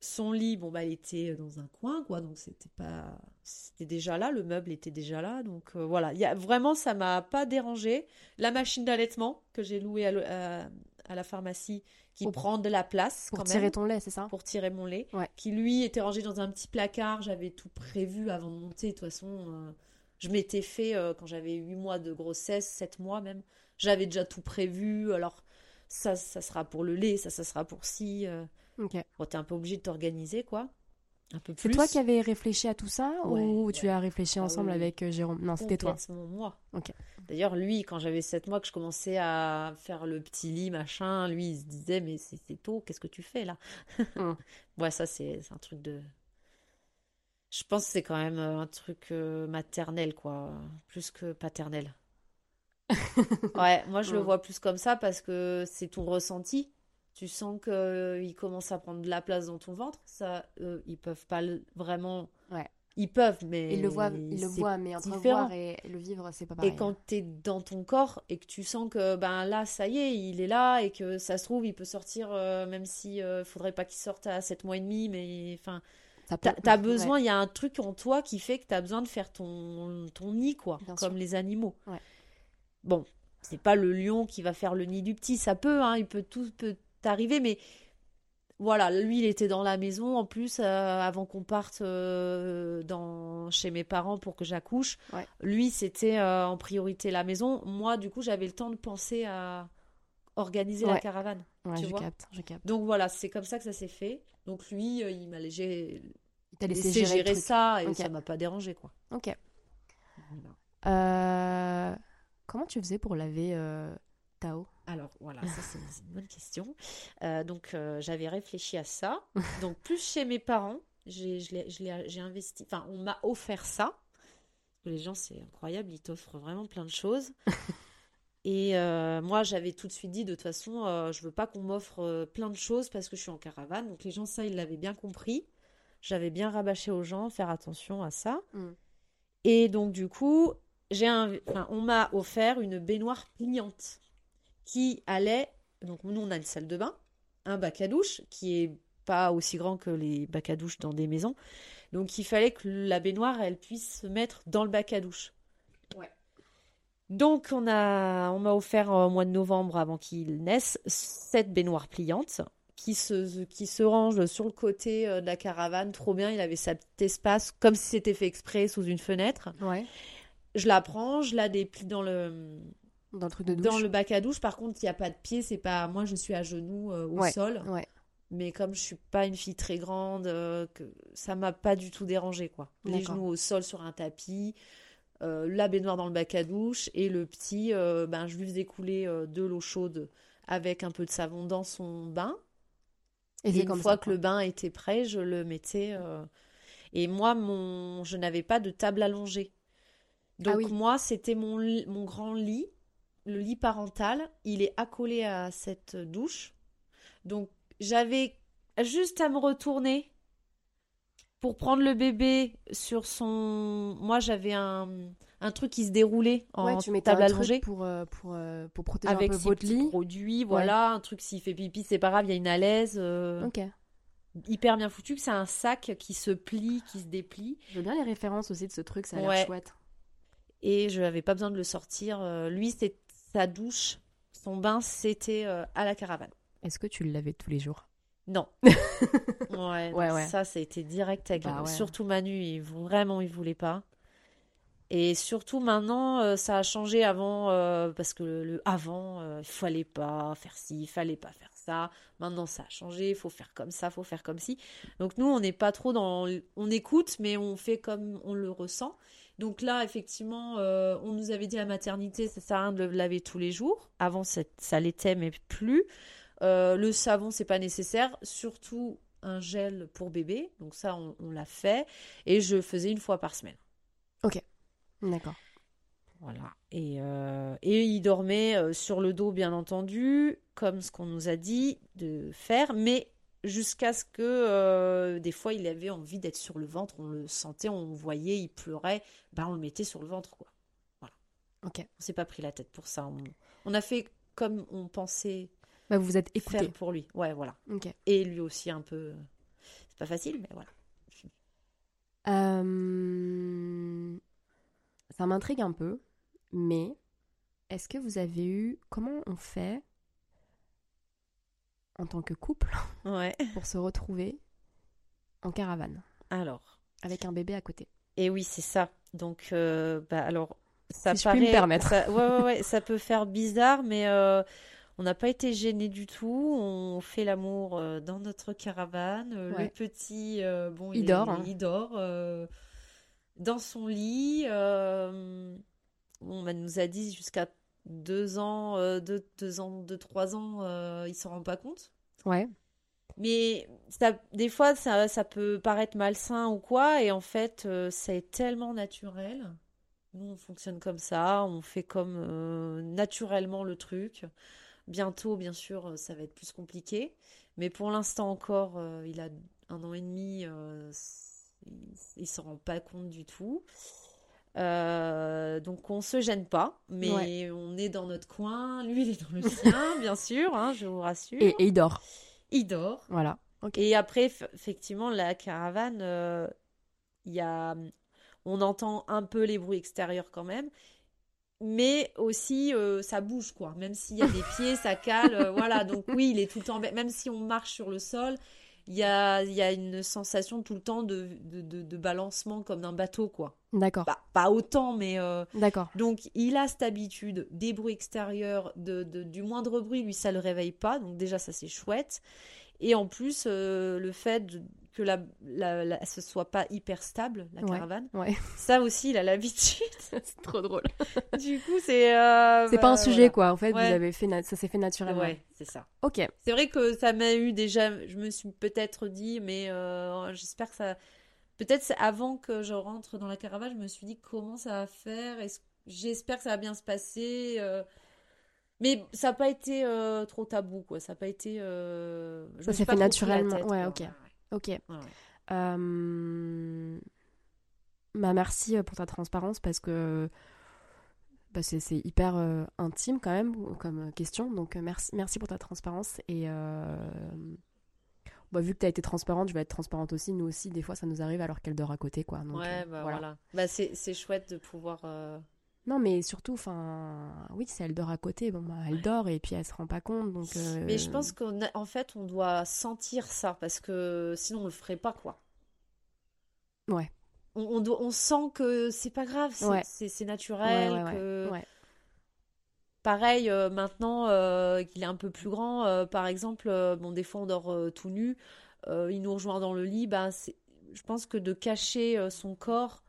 Son lit, bon, bah, il était dans un coin, quoi, donc c'était pas. C'était déjà là, le meuble était déjà là, donc euh, voilà. Il y a, vraiment, ça m'a pas dérangé. La machine d'allaitement que j'ai louée à, le- à- à la pharmacie, qui Pour- prend de la place Pour quand tirer même ton lait, c'est ça? Pour tirer mon lait, Ouais. qui lui était rangé dans un petit placard. J'avais tout prévu avant de monter. De toute façon, euh, je m'étais fait, euh, quand j'avais 8 mois de grossesse, 7 mois même, j'avais déjà tout prévu. Alors, ça, ça sera pour le lait, ça, ça sera pour si. Euh... Ok. Bon, t'es un peu obligé de t'organiser, quoi. Un peu C'est plus. toi qui avais réfléchi à tout ça Ouais, ou tu as réfléchi Ah ensemble oui. avec euh, Jérôme? Non, c'était toi. Moi. Ok. D'ailleurs, lui, quand j'avais 7 mois, que je commençais à faire le petit lit, machin, lui, il se disait, mais c'est c'est tôt, qu'est-ce que tu fais là? Mm. Ouais, ça, c'est c'est un truc de. Je pense que c'est quand même euh, un truc euh, maternel, quoi, plus que paternel. Ouais, moi, je le Mm. vois plus comme ça parce que c'est ton ressenti. Tu sens qu'il commence à prendre de la place dans ton ventre. Ça, euh, ils peuvent pas le- vraiment. Ouais. Ils peuvent, mais. Il le voit, il le voit, mais entre différent. voir et le vivre, c'est pas pareil. Et quand tu es dans ton corps et que tu sens que ben là, ça y est, il est là et que ça se trouve, il peut sortir, euh, même si euh, faudrait pas qu'il sorte à 7 mois et demi, mais enfin, t'as as besoin, il y a un truc en toi qui fait que tu as besoin de faire ton, ton nid, quoi, Bien comme sûr. les animaux. Ouais. Bon, c'est pas le lion qui va faire le nid du petit, ça peut, hein, il peut tout peut t'arriver, mais voilà, lui, il était dans la maison en plus euh, avant qu'on parte euh, dans chez mes parents pour que j'accouche. Ouais. Lui, c'était euh, en priorité la maison. Moi, du coup, j'avais le temps de penser à organiser la caravane. Ouais, tu je vois. capte, je capte. Donc voilà, c'est comme ça que ça s'est fait. Donc lui, il m'a léger- Il t'a laissé, laissé gérer, ça et Ok. ça m'a pas dérangé quoi. Ok. Voilà. Euh, Comment tu faisais pour laver euh, Tao? Alors voilà, ça c'est une bonne question. Euh, donc euh, j'avais réfléchi à ça. Donc plus chez mes parents, j'ai investi, enfin on m'a offert ça. Les gens c'est incroyable, ils t'offrent vraiment plein de choses. Et euh, moi j'avais tout de suite dit de toute façon euh, je veux pas qu'on m'offre euh, plein de choses parce que je suis en caravane. Donc les gens ça ils l'avaient bien compris. J'avais bien rabâché aux gens faire attention à ça. Mm. Et donc du coup j'ai un, enfin, on m'a offert une baignoire pliante qui allait. Donc, nous, on a une salle de bain, un bac à douche qui est pas aussi grand que les bacs à douche dans des maisons. Donc, il fallait que la baignoire, elle puisse se mettre dans le bac à douche. Ouais. Donc, on a, on m'a offert euh, au mois de novembre, avant qu'il naisse, cette baignoire pliante qui se, qui se range sur le côté euh, de la caravane. Trop bien, il avait sa petit espace, comme si c'était fait exprès sous une fenêtre. Ouais. Je la prends, je la déplie dans le, Dans le truc de douche. dans le bac à douche, par contre, il n'y a pas de pied, c'est pas. Moi, je suis à genoux euh, au Ouais, sol, Ouais. mais comme je suis pas une fille très grande, euh, que ça m'a pas du tout dérangé, quoi. Les genoux au sol sur un tapis, euh, la baignoire dans le bac à douche, et le petit, ben, je lui faisais couler de l'eau chaude avec un peu de savon dans son bain. Et une fois ça, que quoi. le bain était prêt, je le mettais. euh, Et moi, mon... je n'avais pas de table allongée. Donc Ah oui. moi, c'était mon, mon grand lit, le lit parental. Il est accolé à cette douche. Donc j'avais juste à me retourner pour prendre le bébé sur son... Moi, j'avais un, un truc qui se déroulait en Ouais, tu mettais table allongée. pour, euh, pour, euh, pour protéger Avec un peu ses votre lit. produits, voilà, un truc s'il fait pipi, c'est pas grave, il y a une alaise. euh, Ok. hyper bien foutu, que c'est un sac qui se plie, qui se déplie. Je veux bien les références aussi de ce truc, ça a l'air chouette. Et je n'avais pas besoin de le sortir. Euh, lui, c'est sa douche, son bain, c'était à la caravane. Est-ce que tu le lavais tous les jours? Non. ouais, Ouais, ouais. ça, ça a été direct avec Bah ouais. Surtout Manu, il, vraiment, il voulait pas. Et surtout maintenant, euh, ça a changé avant, euh, parce que le, avant, euh, il fallait pas faire ci, il fallait pas faire ça. Maintenant, ça a changé, il faut faire comme ça, il faut faire comme ci. Donc nous, on n'est pas trop dans... On écoute, mais on fait comme on le ressent. Donc là, effectivement, on nous avait dit à maternité, ça sert à rien de le laver tous les jours. Avant, ça, l'était, mais plus. Le savon, c'est pas nécessaire. Surtout un gel pour bébé. Donc ça, on, on l'a fait. Et je faisais une fois par semaine. D'accord. Voilà. Et, euh, et il dormait euh, sur le dos, bien entendu, comme ce qu'on nous a dit de faire, mais jusqu'à ce que euh, des fois il avait envie d'être sur le ventre, on le sentait, on le voyait, il pleurait, ben on le mettait sur le ventre, quoi. Voilà. Ok. On s'est pas pris la tête pour ça. On, on a fait comme on pensait Bah, vous vous êtes écouté. faire pour lui. Ouais, voilà. Ok. Et lui aussi un peu. C'est pas facile, mais voilà. Euh, Ça m'intrigue un peu, mais est-ce que vous avez eu... Comment on fait en tant que couple Ouais. pour se retrouver en caravane Alors. avec un bébé à côté? Et oui, c'est ça. Donc, euh, bah, alors, ça Si je puis me permettre. ça- ouais, ouais, ouais, ça peut faire bizarre, mais euh, on n'a pas été gênés du tout. On fait l'amour euh, dans notre caravane. Le petit, euh, bon, Il dort, hein. Il dort dans son lit. euh, on nous a dit jusqu'à deux ans, euh, deux, deux ans, deux, trois ans, euh, il s'en rend pas compte. Ouais. Mais ça, des fois, ça, ça peut paraître malsain ou quoi, et en fait, euh, c'est tellement naturel. Nous, on fonctionne comme ça, on fait comme euh, naturellement le truc. Bientôt, bien sûr, ça va être plus compliqué. Mais pour l'instant encore, il a un an et demi, euh, s- il, il s'en rend pas compte du tout. Euh, donc on se gêne pas, mais Ouais. on est dans notre coin. Lui, il est dans le sien, bien sûr, hein, je vous rassure. Et, et il dort. Il dort. Voilà. Et après, effectivement, la caravane, euh, il y a, on entend un peu les bruits extérieurs quand même, mais aussi euh, ça bouge quoi. Même s'il y a des pieds, ça cale, voilà. Donc oui, il est tout le temps, même si on marche sur le sol, il y a, y a une sensation tout le temps de, de, de- de balancement comme d'un bateau quoi. D'accord. Pas, pas autant, mais euh, D'accord. donc, il a cette habitude des bruits extérieurs, de, du moindre bruit, lui, ça le réveille pas. Donc, déjà, ça, c'est chouette. Et en plus, euh, le fait que la, la, la- ce soit pas hyper stable, la caravane, Ouais. ça aussi, il a l'habitude. c'est trop drôle. du coup, c'est. euh, C'est bah, pas un sujet, voilà. quoi. En fait, Ouais. vous avez fait ça s'est fait naturellement. Ouais, c'est ça. Ok. C'est vrai que ça m'a eu déjà. Je me suis peut-être dit, mais euh, j'espère que ça. Peut-être avant que je rentre dans la caravane, je me suis dit comment ça va faire? J'espère que ça va bien se passer. euh, Mais ça n'a pas été euh, trop tabou, quoi. Ça n'a pas été. euh, je Ça s'est fait naturellement. tête, Ouais, quoi. ok. Ok. Euh, Bah, merci euh, pour ta transparence parce que bah, c'est c'est hyper euh, intime quand même comme euh, question. Donc merci, merci pour ta transparence. Et euh, bah, vu que tu as été transparente, je vais être transparente aussi. Nous aussi, des fois, ça nous arrive alors qu'elle dort à côté. Quoi. Donc, Ouais, bah voilà. voilà. Bah, c'est c'est chouette de pouvoir. Euh, Non, mais surtout, enfin, oui, si elle dort à côté, bon, bah, elle dort et puis elle se rend pas compte. Donc, euh, Mais je pense qu'en en fait, on doit sentir ça parce que sinon, on le ferait pas, quoi. Ouais. On, on, doit- on sent que c'est pas grave, c'est Ouais. naturel. ouais, que... Pareil, euh, maintenant euh, qu'il est un peu plus grand, euh, par exemple, euh, bon, des fois on dort euh, tout nu, euh, il nous rejoint dans le lit, bah, je pense que de cacher euh, son corps,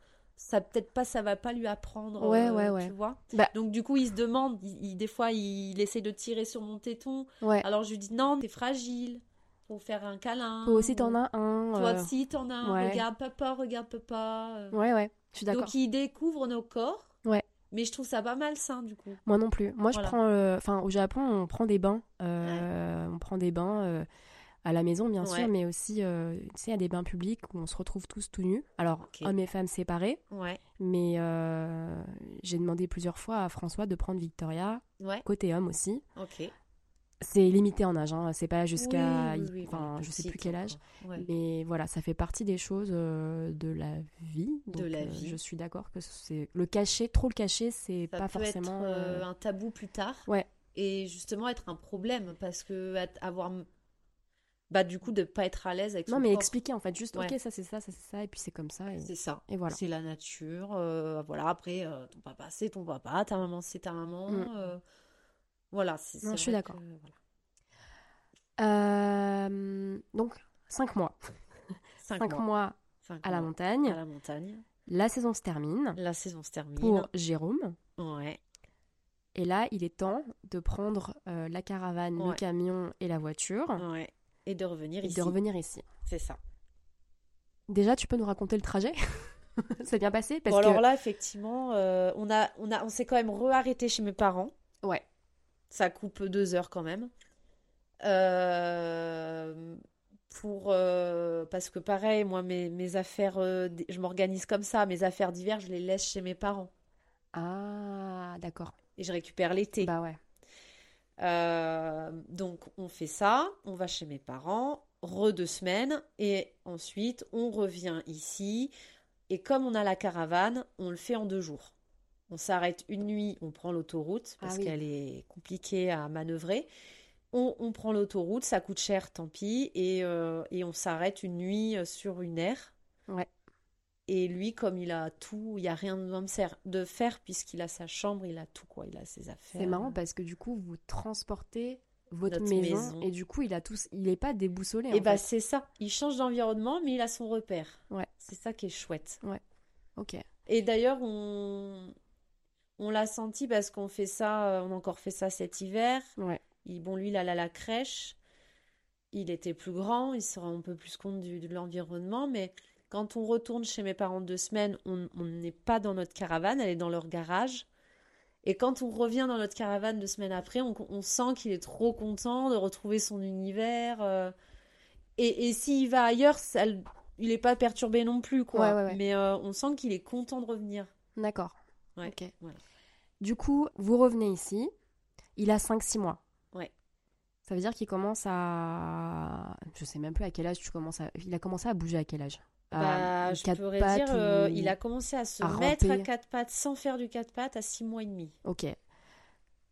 ça peut-être pas, ça va pas lui apprendre, Ouais, euh, ouais, ouais. tu vois. Bah- Donc du coup, il se demande, il, il- des fois, il, il essaie de tirer sur mon téton, Ouais. alors je lui dis non, t'es fragile, pour faire un câlin. Toi aussi, t'en as un. Toi euh, aussi, t'en as un. ouais. Regarde papa, regarde papa. euh. Ouais, ouais, je suis d'accord. Donc, ils découvrent nos corps. Ouais. Mais je trouve ça pas malsain, du coup. Moi non plus. Moi, je prends. euh, Enfin, au Japon, on prend des bains. euh, On prend des bains euh, à la maison, bien Ouais. sûr, mais aussi, euh, tu sais, a des bains publics où on se retrouve tous tout nus. Alors, hommes et femmes séparés. Ouais. Mais euh, j'ai demandé plusieurs fois à François de prendre Victoria, Ouais. côté homme aussi. Ok. C'est limité en âge, hein. c'est pas jusqu'à. Oui, oui, oui, Enfin, oui, je sais plus quel âge. Mais voilà, ça fait partie des choses euh, de la vie. De Donc, la euh, vie. Je suis d'accord que c'est le cacher, trop le cacher, c'est pas peut forcément. être un tabou plus tard. Ouais. Et justement être un problème parce que avoir. Bah, du coup, de pas être à l'aise avec Non, son mais corps. expliquer en fait, juste Ouais. ok, ça c'est ça, ça c'est ça, et puis c'est comme ça. Et, C'est ça. et voilà. C'est la nature. euh, voilà. Après, euh, ton papa, c'est ton papa. Ta maman, c'est ta maman. Mm. euh, voilà. c'est- Non, je suis d'accord. voilà. Euh, donc, 5 mois. Cinq 5 mois. mois Cinq à la mois montagne. à la montagne. La saison se termine La saison se termine. pour Jérôme. Ouais. Et là, il est temps de prendre euh, la caravane, le camion et la voiture Ouais. Et de revenir et ici. de revenir ici. C'est ça. Déjà, tu peux nous raconter le trajet C'est bien passé parce bon, que alors là, effectivement, euh, on a, on a, on s'est quand même re-arrêté chez mes parents. ouais, Ça coupe deux heures quand même. Euh, pour, euh, parce que pareil, moi, mes, mes affaires, je m'organise comme ça. Mes affaires d'hiver, je les laisse chez mes parents. ah d'accord. Et je récupère l'été. Bah ouais. Euh, donc, on fait ça. On va chez mes parents. Re deux semaines. Et ensuite, on revient ici. Et comme on a la caravane, on le fait en deux jours. On s'arrête une nuit, on prend l'autoroute parce Ah oui. qu'elle est compliquée à manœuvrer. On, on prend l'autoroute, ça coûte cher, tant pis. Et, euh, et on s'arrête une nuit euh, sur une aire. Ouais. Et lui, comme il a tout, il n'y a rien besoin de faire, de faire puisqu'il a sa chambre, il a tout, quoi. Il a ses affaires. C'est marrant parce que du coup, vous transportez votre maison, maison. et du coup, il a tous, il est pas déboussolé. Et en bah fait. c'est ça, il change d'environnement, mais il a son repère. Ouais. C'est ça qui est chouette. Ok. Et d'ailleurs, on, on l'a senti parce qu'on fait ça, euh, on a encore fait ça cet hiver. Ouais. Il, bon, lui, il allait à la crèche. Il était plus grand, il se rend un peu plus compte du- de l'environnement. Mais quand on retourne chez mes parents deux semaines, on n'est pas dans notre caravane, elle est dans leur garage. Et quand on revient dans notre caravane deux semaines après, on, on sent qu'il est trop content de retrouver son univers. euh. et et s'il va ailleurs, ça il n'est pas perturbé non plus, quoi. Ouais, ouais, ouais. Mais euh, on sent qu'il est content de revenir. D'accord. Ok. voilà. Du coup, vous revenez ici. Il a 5-6 mois. Ouais. Ça veut dire qu'il commence à. Je sais même plus à quel âge tu commences à. Il a commencé à bouger à quel âge? Bah, À je pourrais dire, euh, il a commencé à se à mettre à quatre pattes sans faire du quatre pattes à six mois et demi. Ok.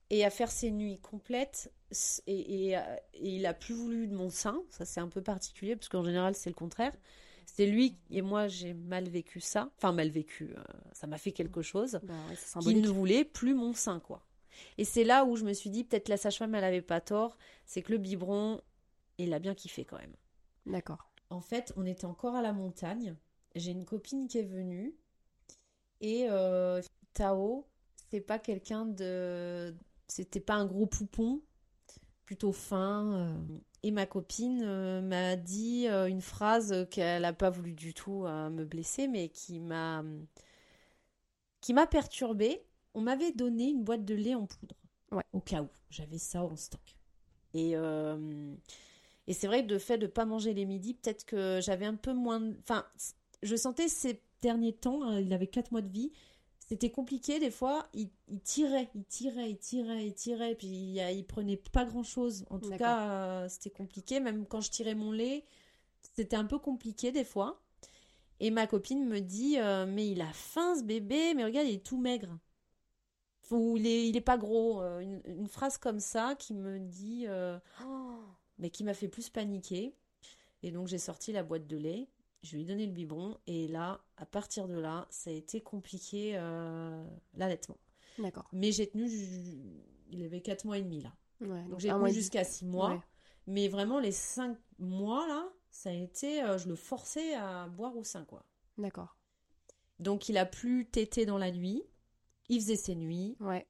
Et à faire ses nuits complètes. Et, et, euh, et il a plus voulu de mon sein. Ça, c'est un peu particulier, parce qu'en général, c'est le contraire. C'est lui et moi, j'ai mal vécu ça. Enfin, mal vécu. euh, ça m'a fait quelque chose. Bah ouais, Qui ne voulait plus mon sein, quoi. Et c'est là où je me suis dit, peut-être la sage-femme, elle avait pas tort. C'est que le biberon, il a bien kiffé quand même. D'accord. En fait, on était encore à la montagne. J'ai une copine qui est venue. Et euh, Tao, c'est pas quelqu'un de. C'était pas un gros poupon, plutôt fin. euh. Et ma copine euh, m'a dit une phrase qu'elle n'a pas voulu du tout me blesser, mais qui m'a. qui m'a perturbée. On m'avait donné une boîte de lait en poudre. Ouais. Au cas où. J'avais ça en stock. Et. Et c'est vrai que de fait de pas manger les midis, peut-être que j'avais un peu moins. de- Enfin, je sentais ces derniers temps, hein, il avait 4 mois de vie, c'était compliqué des fois. Il, il tirait, il tirait, il tirait, il tirait, puis il, il prenait pas grand-chose. En tout cas, euh, c'était compliqué. Même quand je tirais mon lait, c'était un peu compliqué des fois. Et ma copine me dit euh, Mais il a faim ce bébé, mais regarde, il est tout maigre. Ou il est, il est pas gros. euh, une, une phrase comme ça qui me dit. euh, mais qui m'a fait plus paniquer. Et donc j'ai sorti la boîte de lait, je lui ai donné le biberon, et là, à partir de là, ça a été compliqué euh, l'allaitement. D'accord. Mais j'ai tenu, il avait 4 mois et demi là. Ouais, Donc j'ai tenu jusqu'à 6 mois. Ouais. Mais vraiment, les 5 mois là, ça a été, euh, je le forçais à boire au sein quoi. D'accord. Donc il a plus tété dans la nuit, il faisait ses nuits. Ouais.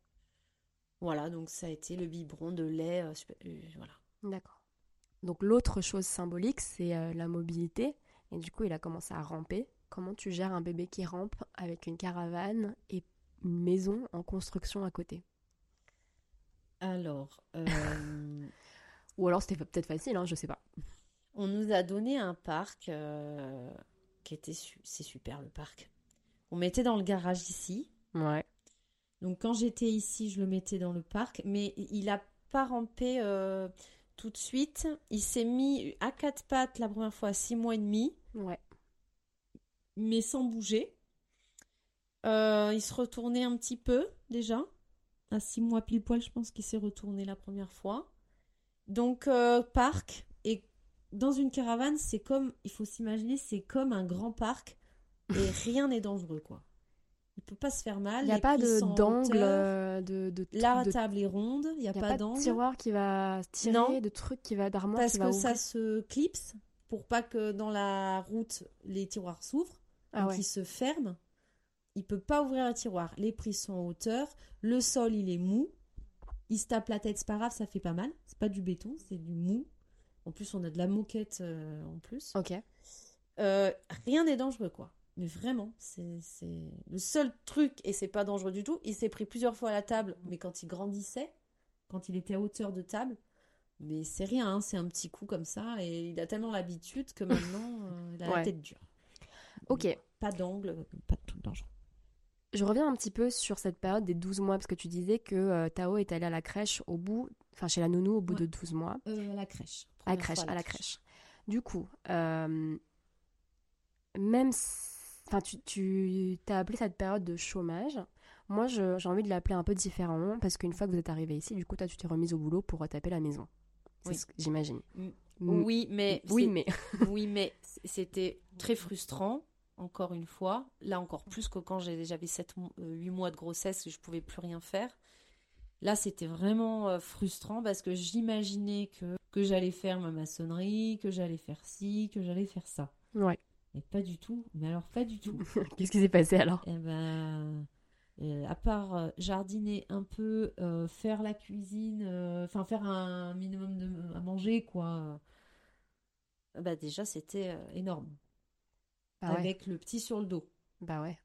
Voilà, donc ça a été le biberon de lait. euh, euh, voilà. D'accord. Donc l'autre chose symbolique, c'est euh, la mobilité. Et du coup, il a commencé à ramper. Comment tu gères un bébé qui rampe avec une caravane et une maison en construction à côté? Alors, euh, Ou alors c'était peut-être facile, hein, je sais pas. on nous a donné un parc euh, qui était su- c'est super le parc. On mettait dans le garage ici. Ouais. Donc quand j'étais ici, je le mettais dans le parc, mais il a pas rampé euh, tout de suite. Il s'est mis à quatre pattes la première fois à six mois et demi, Ouais. mais sans bouger. Euh, il se retournait un petit peu déjà. À six mois pile poil, je pense qu'il s'est retourné la première fois. Donc euh, parc et dans une caravane, c'est comme, il faut s'imaginer, c'est comme un grand parc et rien n'est dangereux quoi. Il peut pas se faire mal. Il n'y a pas de d'angle, de, de, La de- table est ronde, il n'y a, a pas, d'angle. tiroir qui va tirer, Non. de trucs qui va d'armoire Parce qui va que ça se clipse pour pas que dans la route les tiroirs s'ouvrent. Ah donc ouais. se ferme. Il peut pas ouvrir un tiroir. Les prises sont en hauteur. Le sol il est mou. Il se tape la tête, c'est pas grave, ça fait pas mal. C'est pas du béton, c'est du mou. En plus on a de la moquette euh, en plus. Ok. Euh, rien n'est dangereux, quoi. Mais vraiment, c'est le seul truc, et c'est pas dangereux du tout, il s'est pris plusieurs fois à la table, mais quand il grandissait, quand il était à hauteur de table, mais c'est rien, hein, c'est un petit coup comme ça, et il a tellement l'habitude que maintenant, euh, il a Ouais. la tête dure. Ok. Pas d'angle, pas de truc dangereux. Je reviens un petit peu sur cette période des 12 mois, parce que tu disais que euh, Tao est allé à la crèche au bout, enfin chez la nounou au bout Ouais. de 12 mois. Euh, à la crèche. À la crèche, à la crèche. Du coup, euh, même, s- enfin, tu, tu t'as appelé cette période de chômage. Moi, j'ai envie de l'appeler un peu différemment parce qu'une fois que vous êtes arrivé ici, du coup, toi, tu t'es remise au boulot pour retaper la maison. C'est Oui. ce que j'imagine. Oui, mais Oui, mais oui, mais c'était très frustrant, encore une fois. Là, encore plus que quand j'avais 7, 8 mois de grossesse et je pouvais plus rien faire. Là, c'était vraiment euh, frustrant parce que j'imaginais que, que j'allais faire ma maçonnerie, que j'allais faire ci, que j'allais faire ça. ouais. Et pas du tout. Mais alors, pas du tout. Qu'est-ce qui s'est passé alors? Eh ben, euh, à part euh, jardiner un peu, euh, faire la cuisine, euh, enfin faire un minimum de, à manger, quoi. Bah déjà, c'était énorme. Bah ouais. Avec le petit sur le dos. Bah ouais.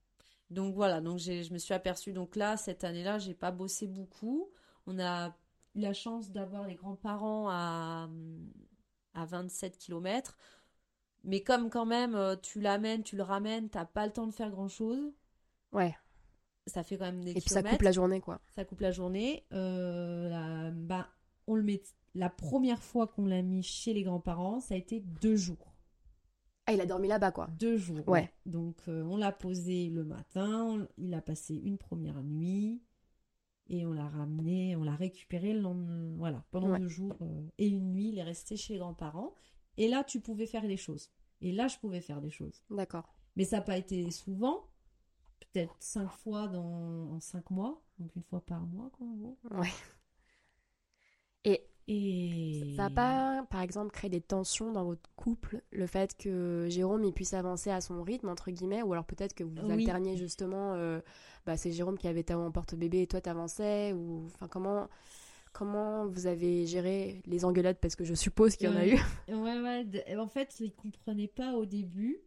Donc voilà, donc je me suis aperçue. Donc là, cette année-là, j'ai pas bossé beaucoup. On a eu la chance d'avoir les grands-parents à, à 27 km. Mais comme quand même, euh, tu l'amènes, tu le ramènes, t'as pas le temps de faire grand-chose. Ouais. Ça fait quand même des Et puis ça coupe la journée, quoi. Ça coupe la journée. Euh, la- bah, on le met. La première fois qu'on l'a mis chez les grands-parents, ça a été deux jours. Ah, il a dormi là-bas, quoi. Deux jours. Ouais. Donc euh, on l'a posé le matin. on- il a passé une première nuit et on l'a ramené, on l'a récupéré le lendemain. Voilà, pendant Ouais. deux jours euh, et une nuit, il est resté chez les grands-parents. Et là, tu pouvais faire des choses. Et là, je pouvais faire des choses. D'accord. Mais ça n'a pas été souvent. Peut-être cinq fois dans en cinq mois, donc une fois par mois, quoi, en gros. Ouais. Et Et Ça n'a pas, par exemple, créé des tensions dans votre couple, le fait que Jérôme il puisse avancer à son rythme, entre guillemets, ou alors peut-être que vous Oui. alterniez justement, euh, bah, c'est Jérôme qui avait Tao en porte-bébé et toi t'avançais, ou enfin comment, comment vous avez géré les engueulades, parce que je suppose qu'il y en a eu. Ouais, ouais. En fait, ils comprenaient pas au début.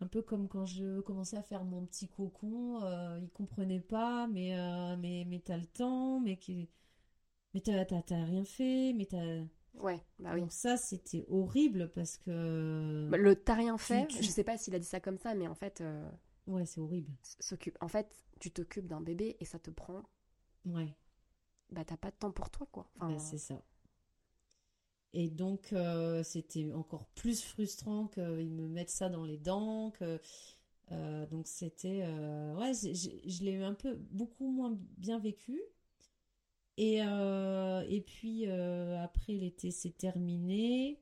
Un peu comme quand je commençais à faire mon petit cocon, euh, ils comprenaient pas, mais, euh, mais, mais t'as le temps, mais, qui... mais t'as, t'as, t'as rien fait, mais t'as. Ouais, bah oui. Donc, ça, c'était horrible parce que. Bah, Le t'as rien fait, tu- je sais pas s'il a dit ça comme ça, mais en fait, euh, Ouais, c'est horrible. s'occupe. En fait, tu t'occupes d'un bébé et ça te prend, Ouais. Bah t'as pas de temps pour toi, quoi. Bah, c'est ça. Et donc, euh, c'était encore plus frustrant qu'ils me mettent ça dans les dents. Que, euh, donc, c'était. euh, ouais, je l'ai un peu, beaucoup moins bien vécu. Et, et puis, après, l'été s'est terminé.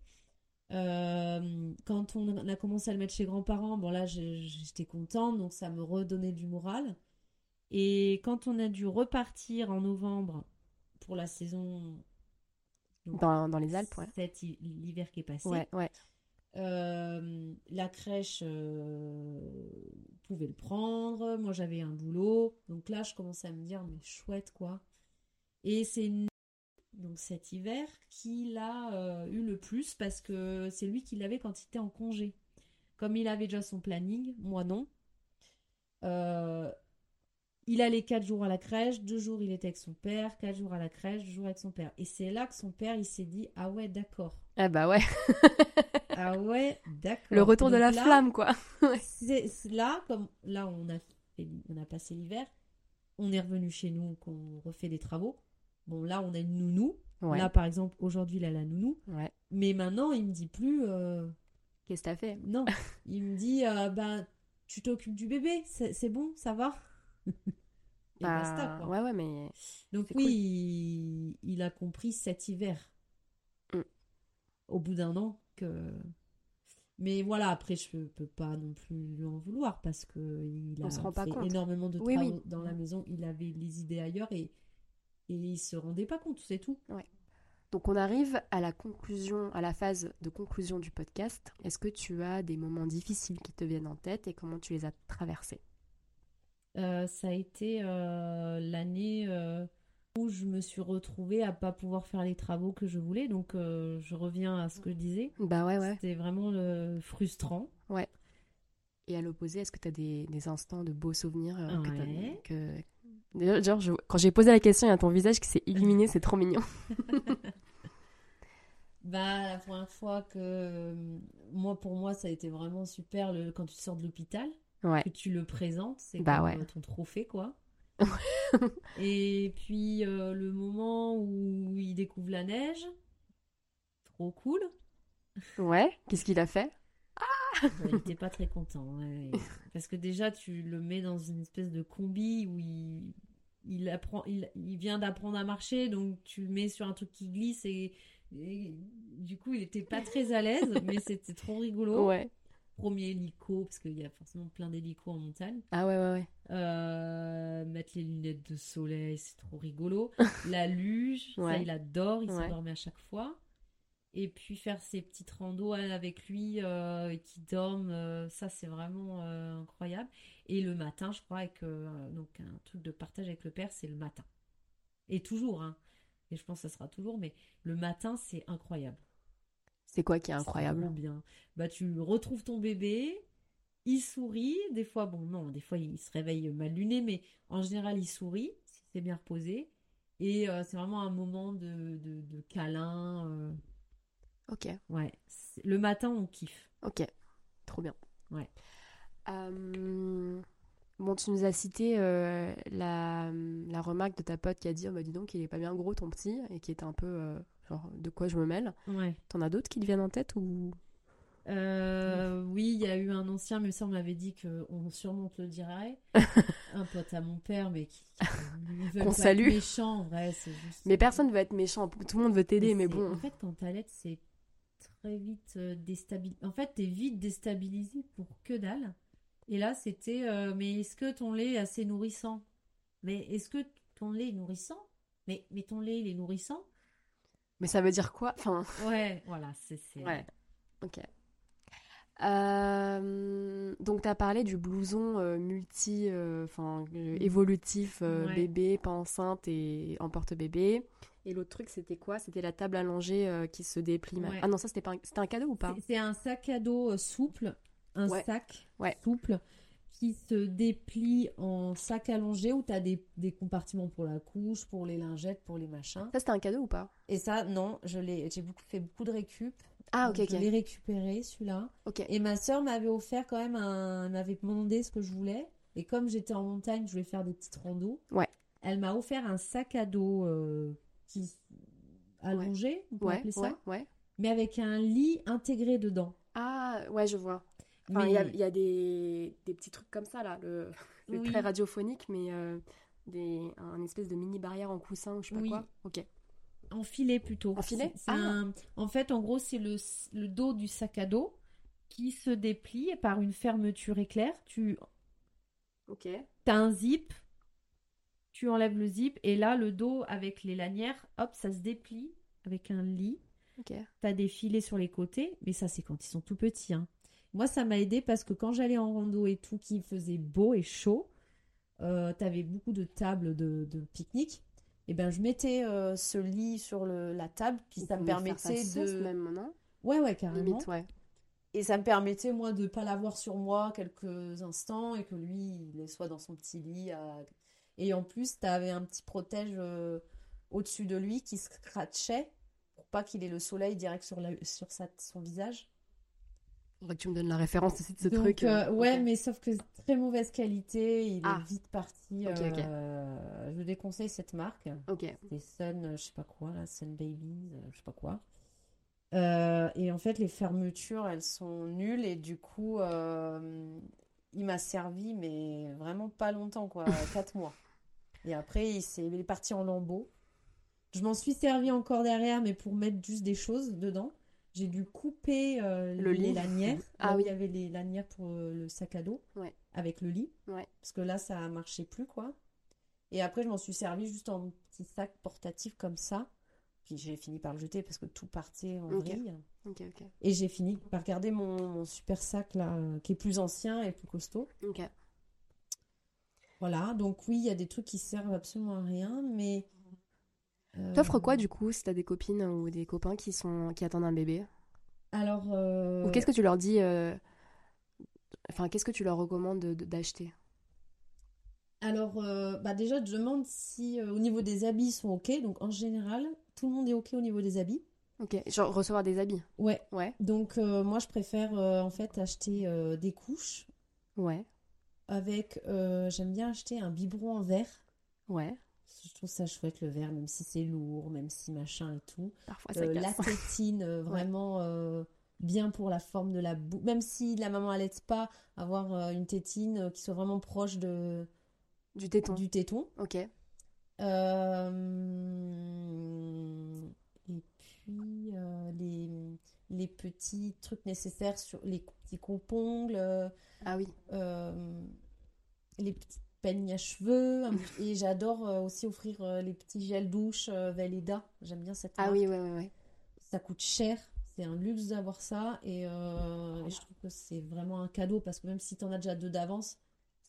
Quand on a commencé à le mettre chez grands-parents, bon, là, j'étais contente, donc ça me redonnait du moral. Et quand on a dû repartir en novembre pour la saison donc, dans, dans les Alpes, ouais. cet hi- l'hiver qui est passé. Ouais, ouais. Euh, la crèche euh, pouvait le prendre. Moi, j'avais un boulot. Donc là, je commençais à me dire, mais chouette, quoi. Et c'est donc cet hiver, qui l'a euh, eu le plus parce que c'est lui qui l'avait quand il était en congé. Comme il avait déjà son planning, moi non. Il allait quatre jours à la crèche, deux jours il était avec son père, quatre jours à la crèche, deux jours avec son père. Et c'est là que son père il s'est dit ah ouais d'accord. Ah bah ouais. Ah ouais d'accord. Le retour de la là, flamme, quoi. c'est là comme là on a fait- on a passé l'hiver, on est revenu chez nous, qu'on refait des travaux. Bon là on a une nounou. Ouais. Là par exemple aujourd'hui il a la nounou. Ouais. Mais maintenant il me dit plus euh, Qu'est-ce que t'as fait? Non. Il me dit euh, ben tu t'occupes du bébé, c'est bon, ça va? Et Bah, basta quoi. Ouais, ouais, mais. Donc oui, cool. il, il a compris cet hiver. Mm. Au bout d'un an que. Mais voilà, après je peux pas non plus lui en vouloir parce que il On a se rend pas fait compte. énormément de Oui, travaux oui. dans la maison. Il avait les idées ailleurs et et il se rendait pas compte, c'est tout. Donc on arrive à la conclusion, à la phase de conclusion du podcast. Est-ce que tu as des moments difficiles qui te viennent en tête et comment tu les as traversés? Euh, ça a été euh, l'année euh, où je me suis retrouvée à pas pouvoir faire les travaux que je voulais. Donc je reviens à ce que je disais. Bah ouais, ouais. C'était vraiment frustrant. Et à l'opposé, est-ce que tu as des, des instants de beaux souvenirs que Ouais. que... Genre, je- quand j'ai posé la question, il y a ton visage qui s'est illuminé, c'est trop mignon. Bah, la première fois que moi pour moi ça a été vraiment super le, quand tu sors de l'hôpital Ouais. que tu le présentes c'est Bah comme ouais. euh, ton trophée quoi et puis euh, le moment où il découvre la neige trop cool Ouais, qu'est-ce qu'il a fait? Ouais, il était pas très content ouais. parce que déjà tu le mets dans une espèce de combi où il il apprend il, il vient d'apprendre à marcher donc tu le mets sur un truc qui glisse et, et du coup il était pas très à l'aise mais c'était trop rigolo Ouais. Premier hélico, parce qu'il y a forcément plein d'hélicos en montagne. Ah ouais, ouais, ouais. Euh, mettre les lunettes de soleil, c'est trop rigolo. La luge, ça il adore, il s'endormait à chaque fois. Et puis faire ses petites randos avec lui euh, et qui dorment, euh, ça c'est vraiment euh, incroyable. Et le matin, je crois que euh, donc un truc de partage avec le père, c'est le matin. Et toujours, hein. Et je pense que ça sera toujours, mais le matin, c'est incroyable. C'est quoi qui est incroyable? bien. Bah, tu retrouves ton bébé, il sourit. Des fois, bon, non, des fois, il se réveille mal luné, mais en général, il sourit, si c'est bien reposé. Et euh, c'est vraiment un moment de, de, de câlin. euh, Ok, ouais. Le matin, on kiffe. ok. Trop bien. Ouais. Euh, Bon, tu nous as cité euh, la, la remarque de ta pote qui a dit oh, bah, dis donc, il est pas bien gros ton petit, et qui était un peu euh, genre de quoi je me mêle. Ouais. T'en as d'autres qui te viennent en tête ou? Euh, oui, il y a eu un ancien, mais ça, on m'avait dit qu'on sûrement te le dirait. un pote à mon père, mais qui. Qu'on être salue. méchants, en vrai, c'est juste. Mais personne veut être méchant, tout le monde veut t'aider, mais bon. En fait, quand t'allaites, c'est très vite déstabilisé. En fait, t'es vite déstabilisé pour que dalle. Et là, c'était euh, mais est-ce que ton lait est assez nourrissant? Mais est-ce que ton lait est nourrissant? Mais, mais ton lait, il est nourrissant? Mais ça veut dire quoi? Enfin, Ouais, voilà, c'est. Ouais. ok. Euh, donc, tu as parlé du blouson euh, multi, enfin, euh, évolutif, Ouais. bébé, pas enceinte et emporte-bébé. Et l'autre truc, c'était quoi? C'était la table allongée qui se déplie. Ouais. Ah non, ça, c'était un... un cadeau ou pas? C'est- un sac à dos souple, un Ouais. sac Ouais. souple qui se déplie en sac allongé où tu as des, des compartiments pour la couche, pour les lingettes, pour les machins. Ça, c'était un cadeau ou pas? Et ça, non, je l'ai, j'ai beaucoup, fait beaucoup de récup. Ah, Donc, ok, Je ok. l'ai récupéré, celui-là. Ok. Et ma sœur m'avait offert quand même un. M'avait demandé ce que je voulais. Et comme j'étais en montagne, je voulais faire des petites randos. Ouais. Elle m'a offert un sac à dos euh, qui allongé, on peut Ouais, appeler ça, ouais, ouais. mais avec un lit intégré dedans. Ah, ouais, je vois. Enfin, il y a, il y a des, des petits trucs comme ça, là. Le... C'est Oui. très radiophonique, mais euh, des... un espèce de mini barrière en coussin ou je sais pas Oui. quoi. Ok. En filet plutôt. En filet Ah. un- En fait, en gros, c'est le, le dos du sac à dos qui se déplie par une fermeture éclair. Tu Ok. as un zip, tu enlèves le zip, et là, le dos avec les lanières, hop, ça se déplie avec un lit. Ok. T'as des filets sur les côtés, mais ça, c'est quand ils sont tout petits. hein. Moi, ça m'a aidé parce que quand j'allais en rando et tout, qu'il faisait beau et chaud, euh, t'avais beaucoup de tables de, de pique-nique. Et ben je mettais euh, ce lit sur le, la table, puis Vous ça me faire permettait de. même, non? Ouais, ouais, carrément. Limite, ouais. Et ça me permettait, moi, de pas l'avoir sur moi quelques instants et que lui, il soit dans son petit lit. à- Et en plus, tu avais un petit protège euh, au-dessus de lui qui scratchait pour pas qu'il ait le soleil direct sur, la... sur sa... son visage. Faudrait que tu me donnes la référence aussi de ce Donc, truc. euh, euh, ouais, mais sauf que très mauvaise qualité, il Ah. est vite parti. Ok, ok. euh, Je déconseille cette marque. Ok. Des Sun, je sais pas quoi, là, Sun Babies, je sais pas quoi. Euh, et en fait, les fermetures, elles sont nulles et du coup, il m'a servi, mais vraiment pas longtemps, quoi, quatre mois. Et après, il il est parti en lambeaux. Je m'en suis servi encore derrière, mais pour mettre juste des choses dedans. J'ai dû couper euh, Le les lit. lanières. Ah là où oui. Il y avait les lanières pour euh, le sac à dos Ouais. avec le lit. Ouais. Parce que là, ça marchait plus, quoi. Et après, je m'en suis servi juste en petit sac portatif comme ça. Puis j'ai fini par le jeter parce que tout partait en Ok. vrille. Ok, ok. Et j'ai fini par garder mon, mon super sac là, qui est plus ancien et plus costaud. Voilà, donc oui, il y a des trucs qui servent absolument à rien, mais. Euh, T'offres quoi du coup si t'as des copines ou des copains qui sont qui attendent un bébé? Alors. euh, Ou qu'est-ce que tu leur dis euh, Enfin, qu'est-ce que tu leur recommandes de- de- d'acheter? Alors, euh, bah déjà, je demande si euh, au niveau des habits ils sont OK. Donc en général, tout le monde est OK au niveau des habits. Ok. Genre recevoir des habits? Ouais. Ouais. Donc euh, moi, je préfère en fait acheter des couches Ouais. avec. j'aime bien acheter un biberon en verre. Ouais. Je trouve ça chouette le verre, même si c'est lourd, même si machin et tout. Parfois ça Euh, casse. la tétine, euh, vraiment euh, bien pour la forme de la bouche. Même si la maman allait pas, avoir euh, une tétine qui soit vraiment proche de, Du téton. du téton. Ok. Et puis les, les petits trucs nécessaires sur les petits coupe-ongles, euh, Ah oui. les petits peignes à cheveux. Et j'adore euh, aussi offrir euh, les petits gels douche euh, Veleda. J'aime bien cette Ah marque. oui, ouais, ouais, ouais. Ça coûte cher. C'est un luxe d'avoir ça. Et, euh, et je trouve que c'est vraiment un cadeau parce que même si tu en as déjà deux d'avance,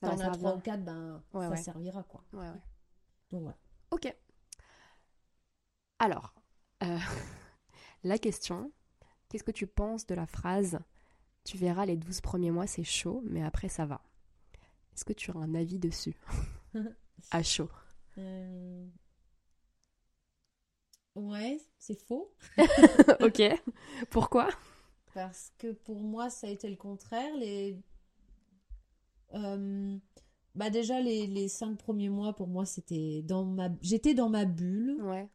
va t'en as trois ou quatre, ben, Ouais, ça ouais. servira quoi. Ouais, ouais. Donc voilà. Ok. Alors, euh, la question, qu'est-ce que tu penses de la phrase Tu verras, les 12 premiers mois, c'est chaud, mais après, ça va. Est-ce que tu as un avis dessus À chaud. Euh, Ouais, c'est faux. ok. Pourquoi? Parce que pour moi, ça a été le contraire. Les... Euh, Bah déjà, les, les cinq premiers mois, pour moi, c'était dans ma... J'étais dans ma bulle. Ouais.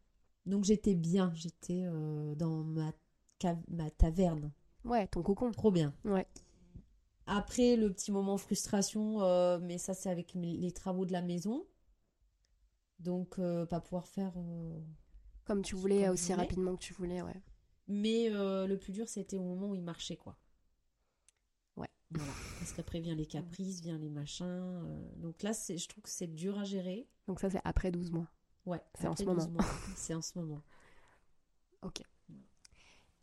Donc j'étais bien. J'étais euh, dans ma... cave- ma taverne. Ouais, ton cocon. Trop bien. Ouais. Après, le petit moment frustration, euh, mais ça, c'est avec les travaux de la maison. Donc, euh, pas pouvoir faire... euh, Comme tu voulais, Comme aussi voulais. rapidement que tu voulais, ouais. Mais le plus dur, c'était au moment où il marchait, quoi. Ouais. Voilà. Parce qu'après vient les caprices, vient les machins. Donc là, je trouve que c'est dur à gérer. Donc ça, c'est après 12 mois. Ouais. C'est en ce moment. 12 mois. C'est en ce moment. Ok.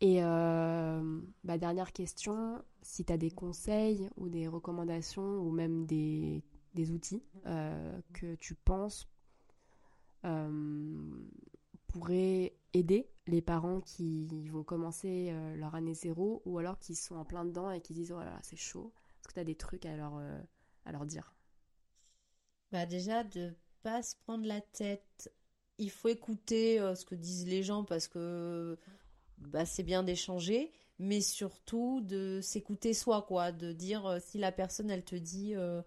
Et euh, bah, dernière question, si tu as des conseils ou des recommandations ou même des, des outils euh, que tu penses euh, pourraient aider les parents qui vont commencer leur année zéro ou alors qui sont en plein dedans et qui disent oh là là, c'est chaud. Est-ce que tu as des trucs à leur, à leur dire? Bah déjà, de pas se prendre la tête. Il faut écouter ce que disent les gens parce que bah, c'est bien d'échanger, mais surtout de s'écouter soi, quoi. De dire euh, si la personne, elle te dit euh,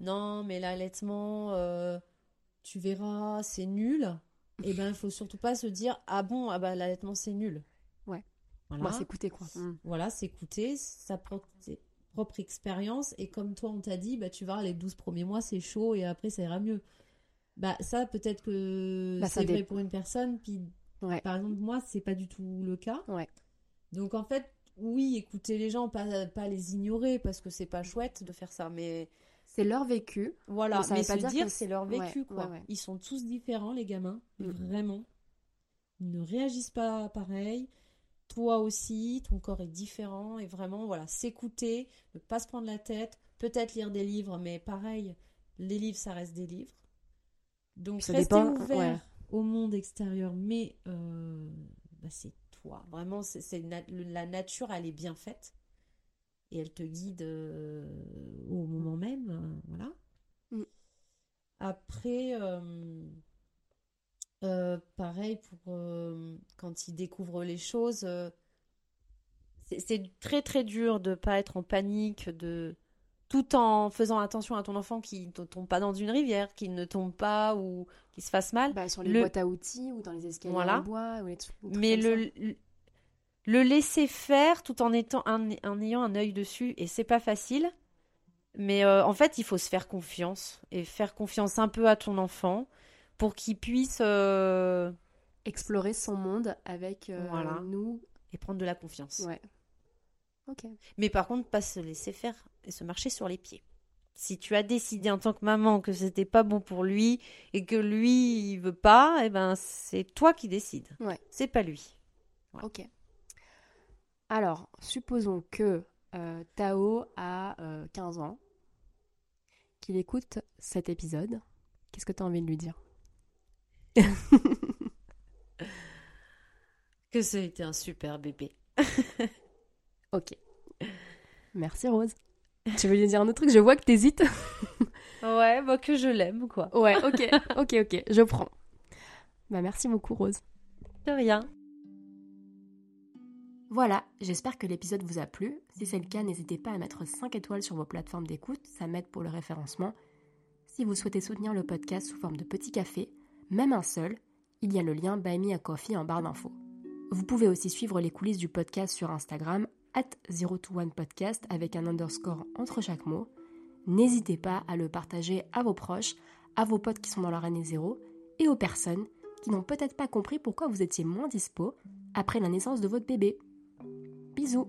non, mais l'allaitement, euh, tu verras, c'est nul. Et ben, il faut surtout pas se dire ah bon, ah bah l'allaitement c'est nul. Ouais. Voilà. Moi, s'écouter quoi. Mm. Voilà, s'écouter, sa propre, expériences. Et comme toi, on t'a dit, bah, tu vas les 12 premiers mois, c'est chaud et après, ça ira mieux. Bah, ça, peut-être que Bah, c'est vrai pour une personne. Puis, Ouais. par exemple, moi, c'est pas du tout le cas. Ouais. Donc, en fait, oui, écouter les gens, pas, pas les ignorer parce que c'est pas chouette de faire ça. Mais C'est leur vécu. voilà, Mais ça mais veut pas se dire que c'est leur vécu, ouais, quoi. Ils sont tous différents, les gamins. Mm. Vraiment. Ils ne réagissent pas pareil. Toi aussi, ton corps est différent. Et vraiment, voilà, s'écouter, ne pas se prendre la tête. Peut-être lire des livres, mais pareil, les livres, ça reste des livres. Donc, Ça rester dépend, ouvert. Au monde extérieur, mais euh, bah, c'est toi. Vraiment, c'est na- la nature, elle est bien faite. Et elle te guide euh, au moment même. euh, voilà. Mm. Après, pareil pour quand il découvre les choses. c'est- c'est très très dur de pas être en panique, de tout en faisant attention à ton enfant qui ne tombe pas dans une rivière, qu'il ne tombe pas ou qu'il se fasse mal. Bah, sur les Le- boîtes à outils ou dans les escaliers Voilà. en bois ou les trucs, Mais le, le- le laisser faire tout en, étant, en ayant un œil dessus, et c'est pas facile. Mais euh, en fait, il faut se faire confiance et faire confiance un peu à ton enfant pour qu'il puisse euh, explorer son monde avec euh, Voilà. nous. et prendre de la confiance. Ouais. Ok. Mais par contre, pas se laisser faire et se marcher sur les pieds. Si tu as décidé en tant que maman que c'était pas bon pour lui et que lui il veut pas, eh ben c'est toi qui décides. Ouais. C'est pas lui. Ok. Alors, supposons que euh, Tao a euh, 15 ans, qu'il écoute cet épisode. Qu'est-ce que tu as envie de lui dire? Que ça a été un super bébé. Ok. Merci Rose. Tu veux lui dire un autre truc? Je vois que t'hésites. Ouais, bah que je l'aime quoi. ouais, ok, ok, ok, je prends. Bah merci beaucoup Rose. De rien. Voilà, j'espère que l'épisode vous a plu. Si c'est le cas, n'hésitez pas à mettre 5 étoiles sur vos plateformes d'écoute, ça m'aide pour le référencement. Si vous souhaitez soutenir le podcast sous forme de petit café, même un seul, il y a le lien Buy Me a Coffee en barre d'infos. Vous pouvez aussi suivre les coulisses du podcast sur Instagram, at 021podcast avec un underscore entre chaque mot. N'hésitez pas à le partager à vos proches, à vos potes qui sont dans leur année zéro, et aux personnes qui n'ont peut-être pas compris pourquoi vous étiez moins dispo après la naissance de votre bébé. Bisous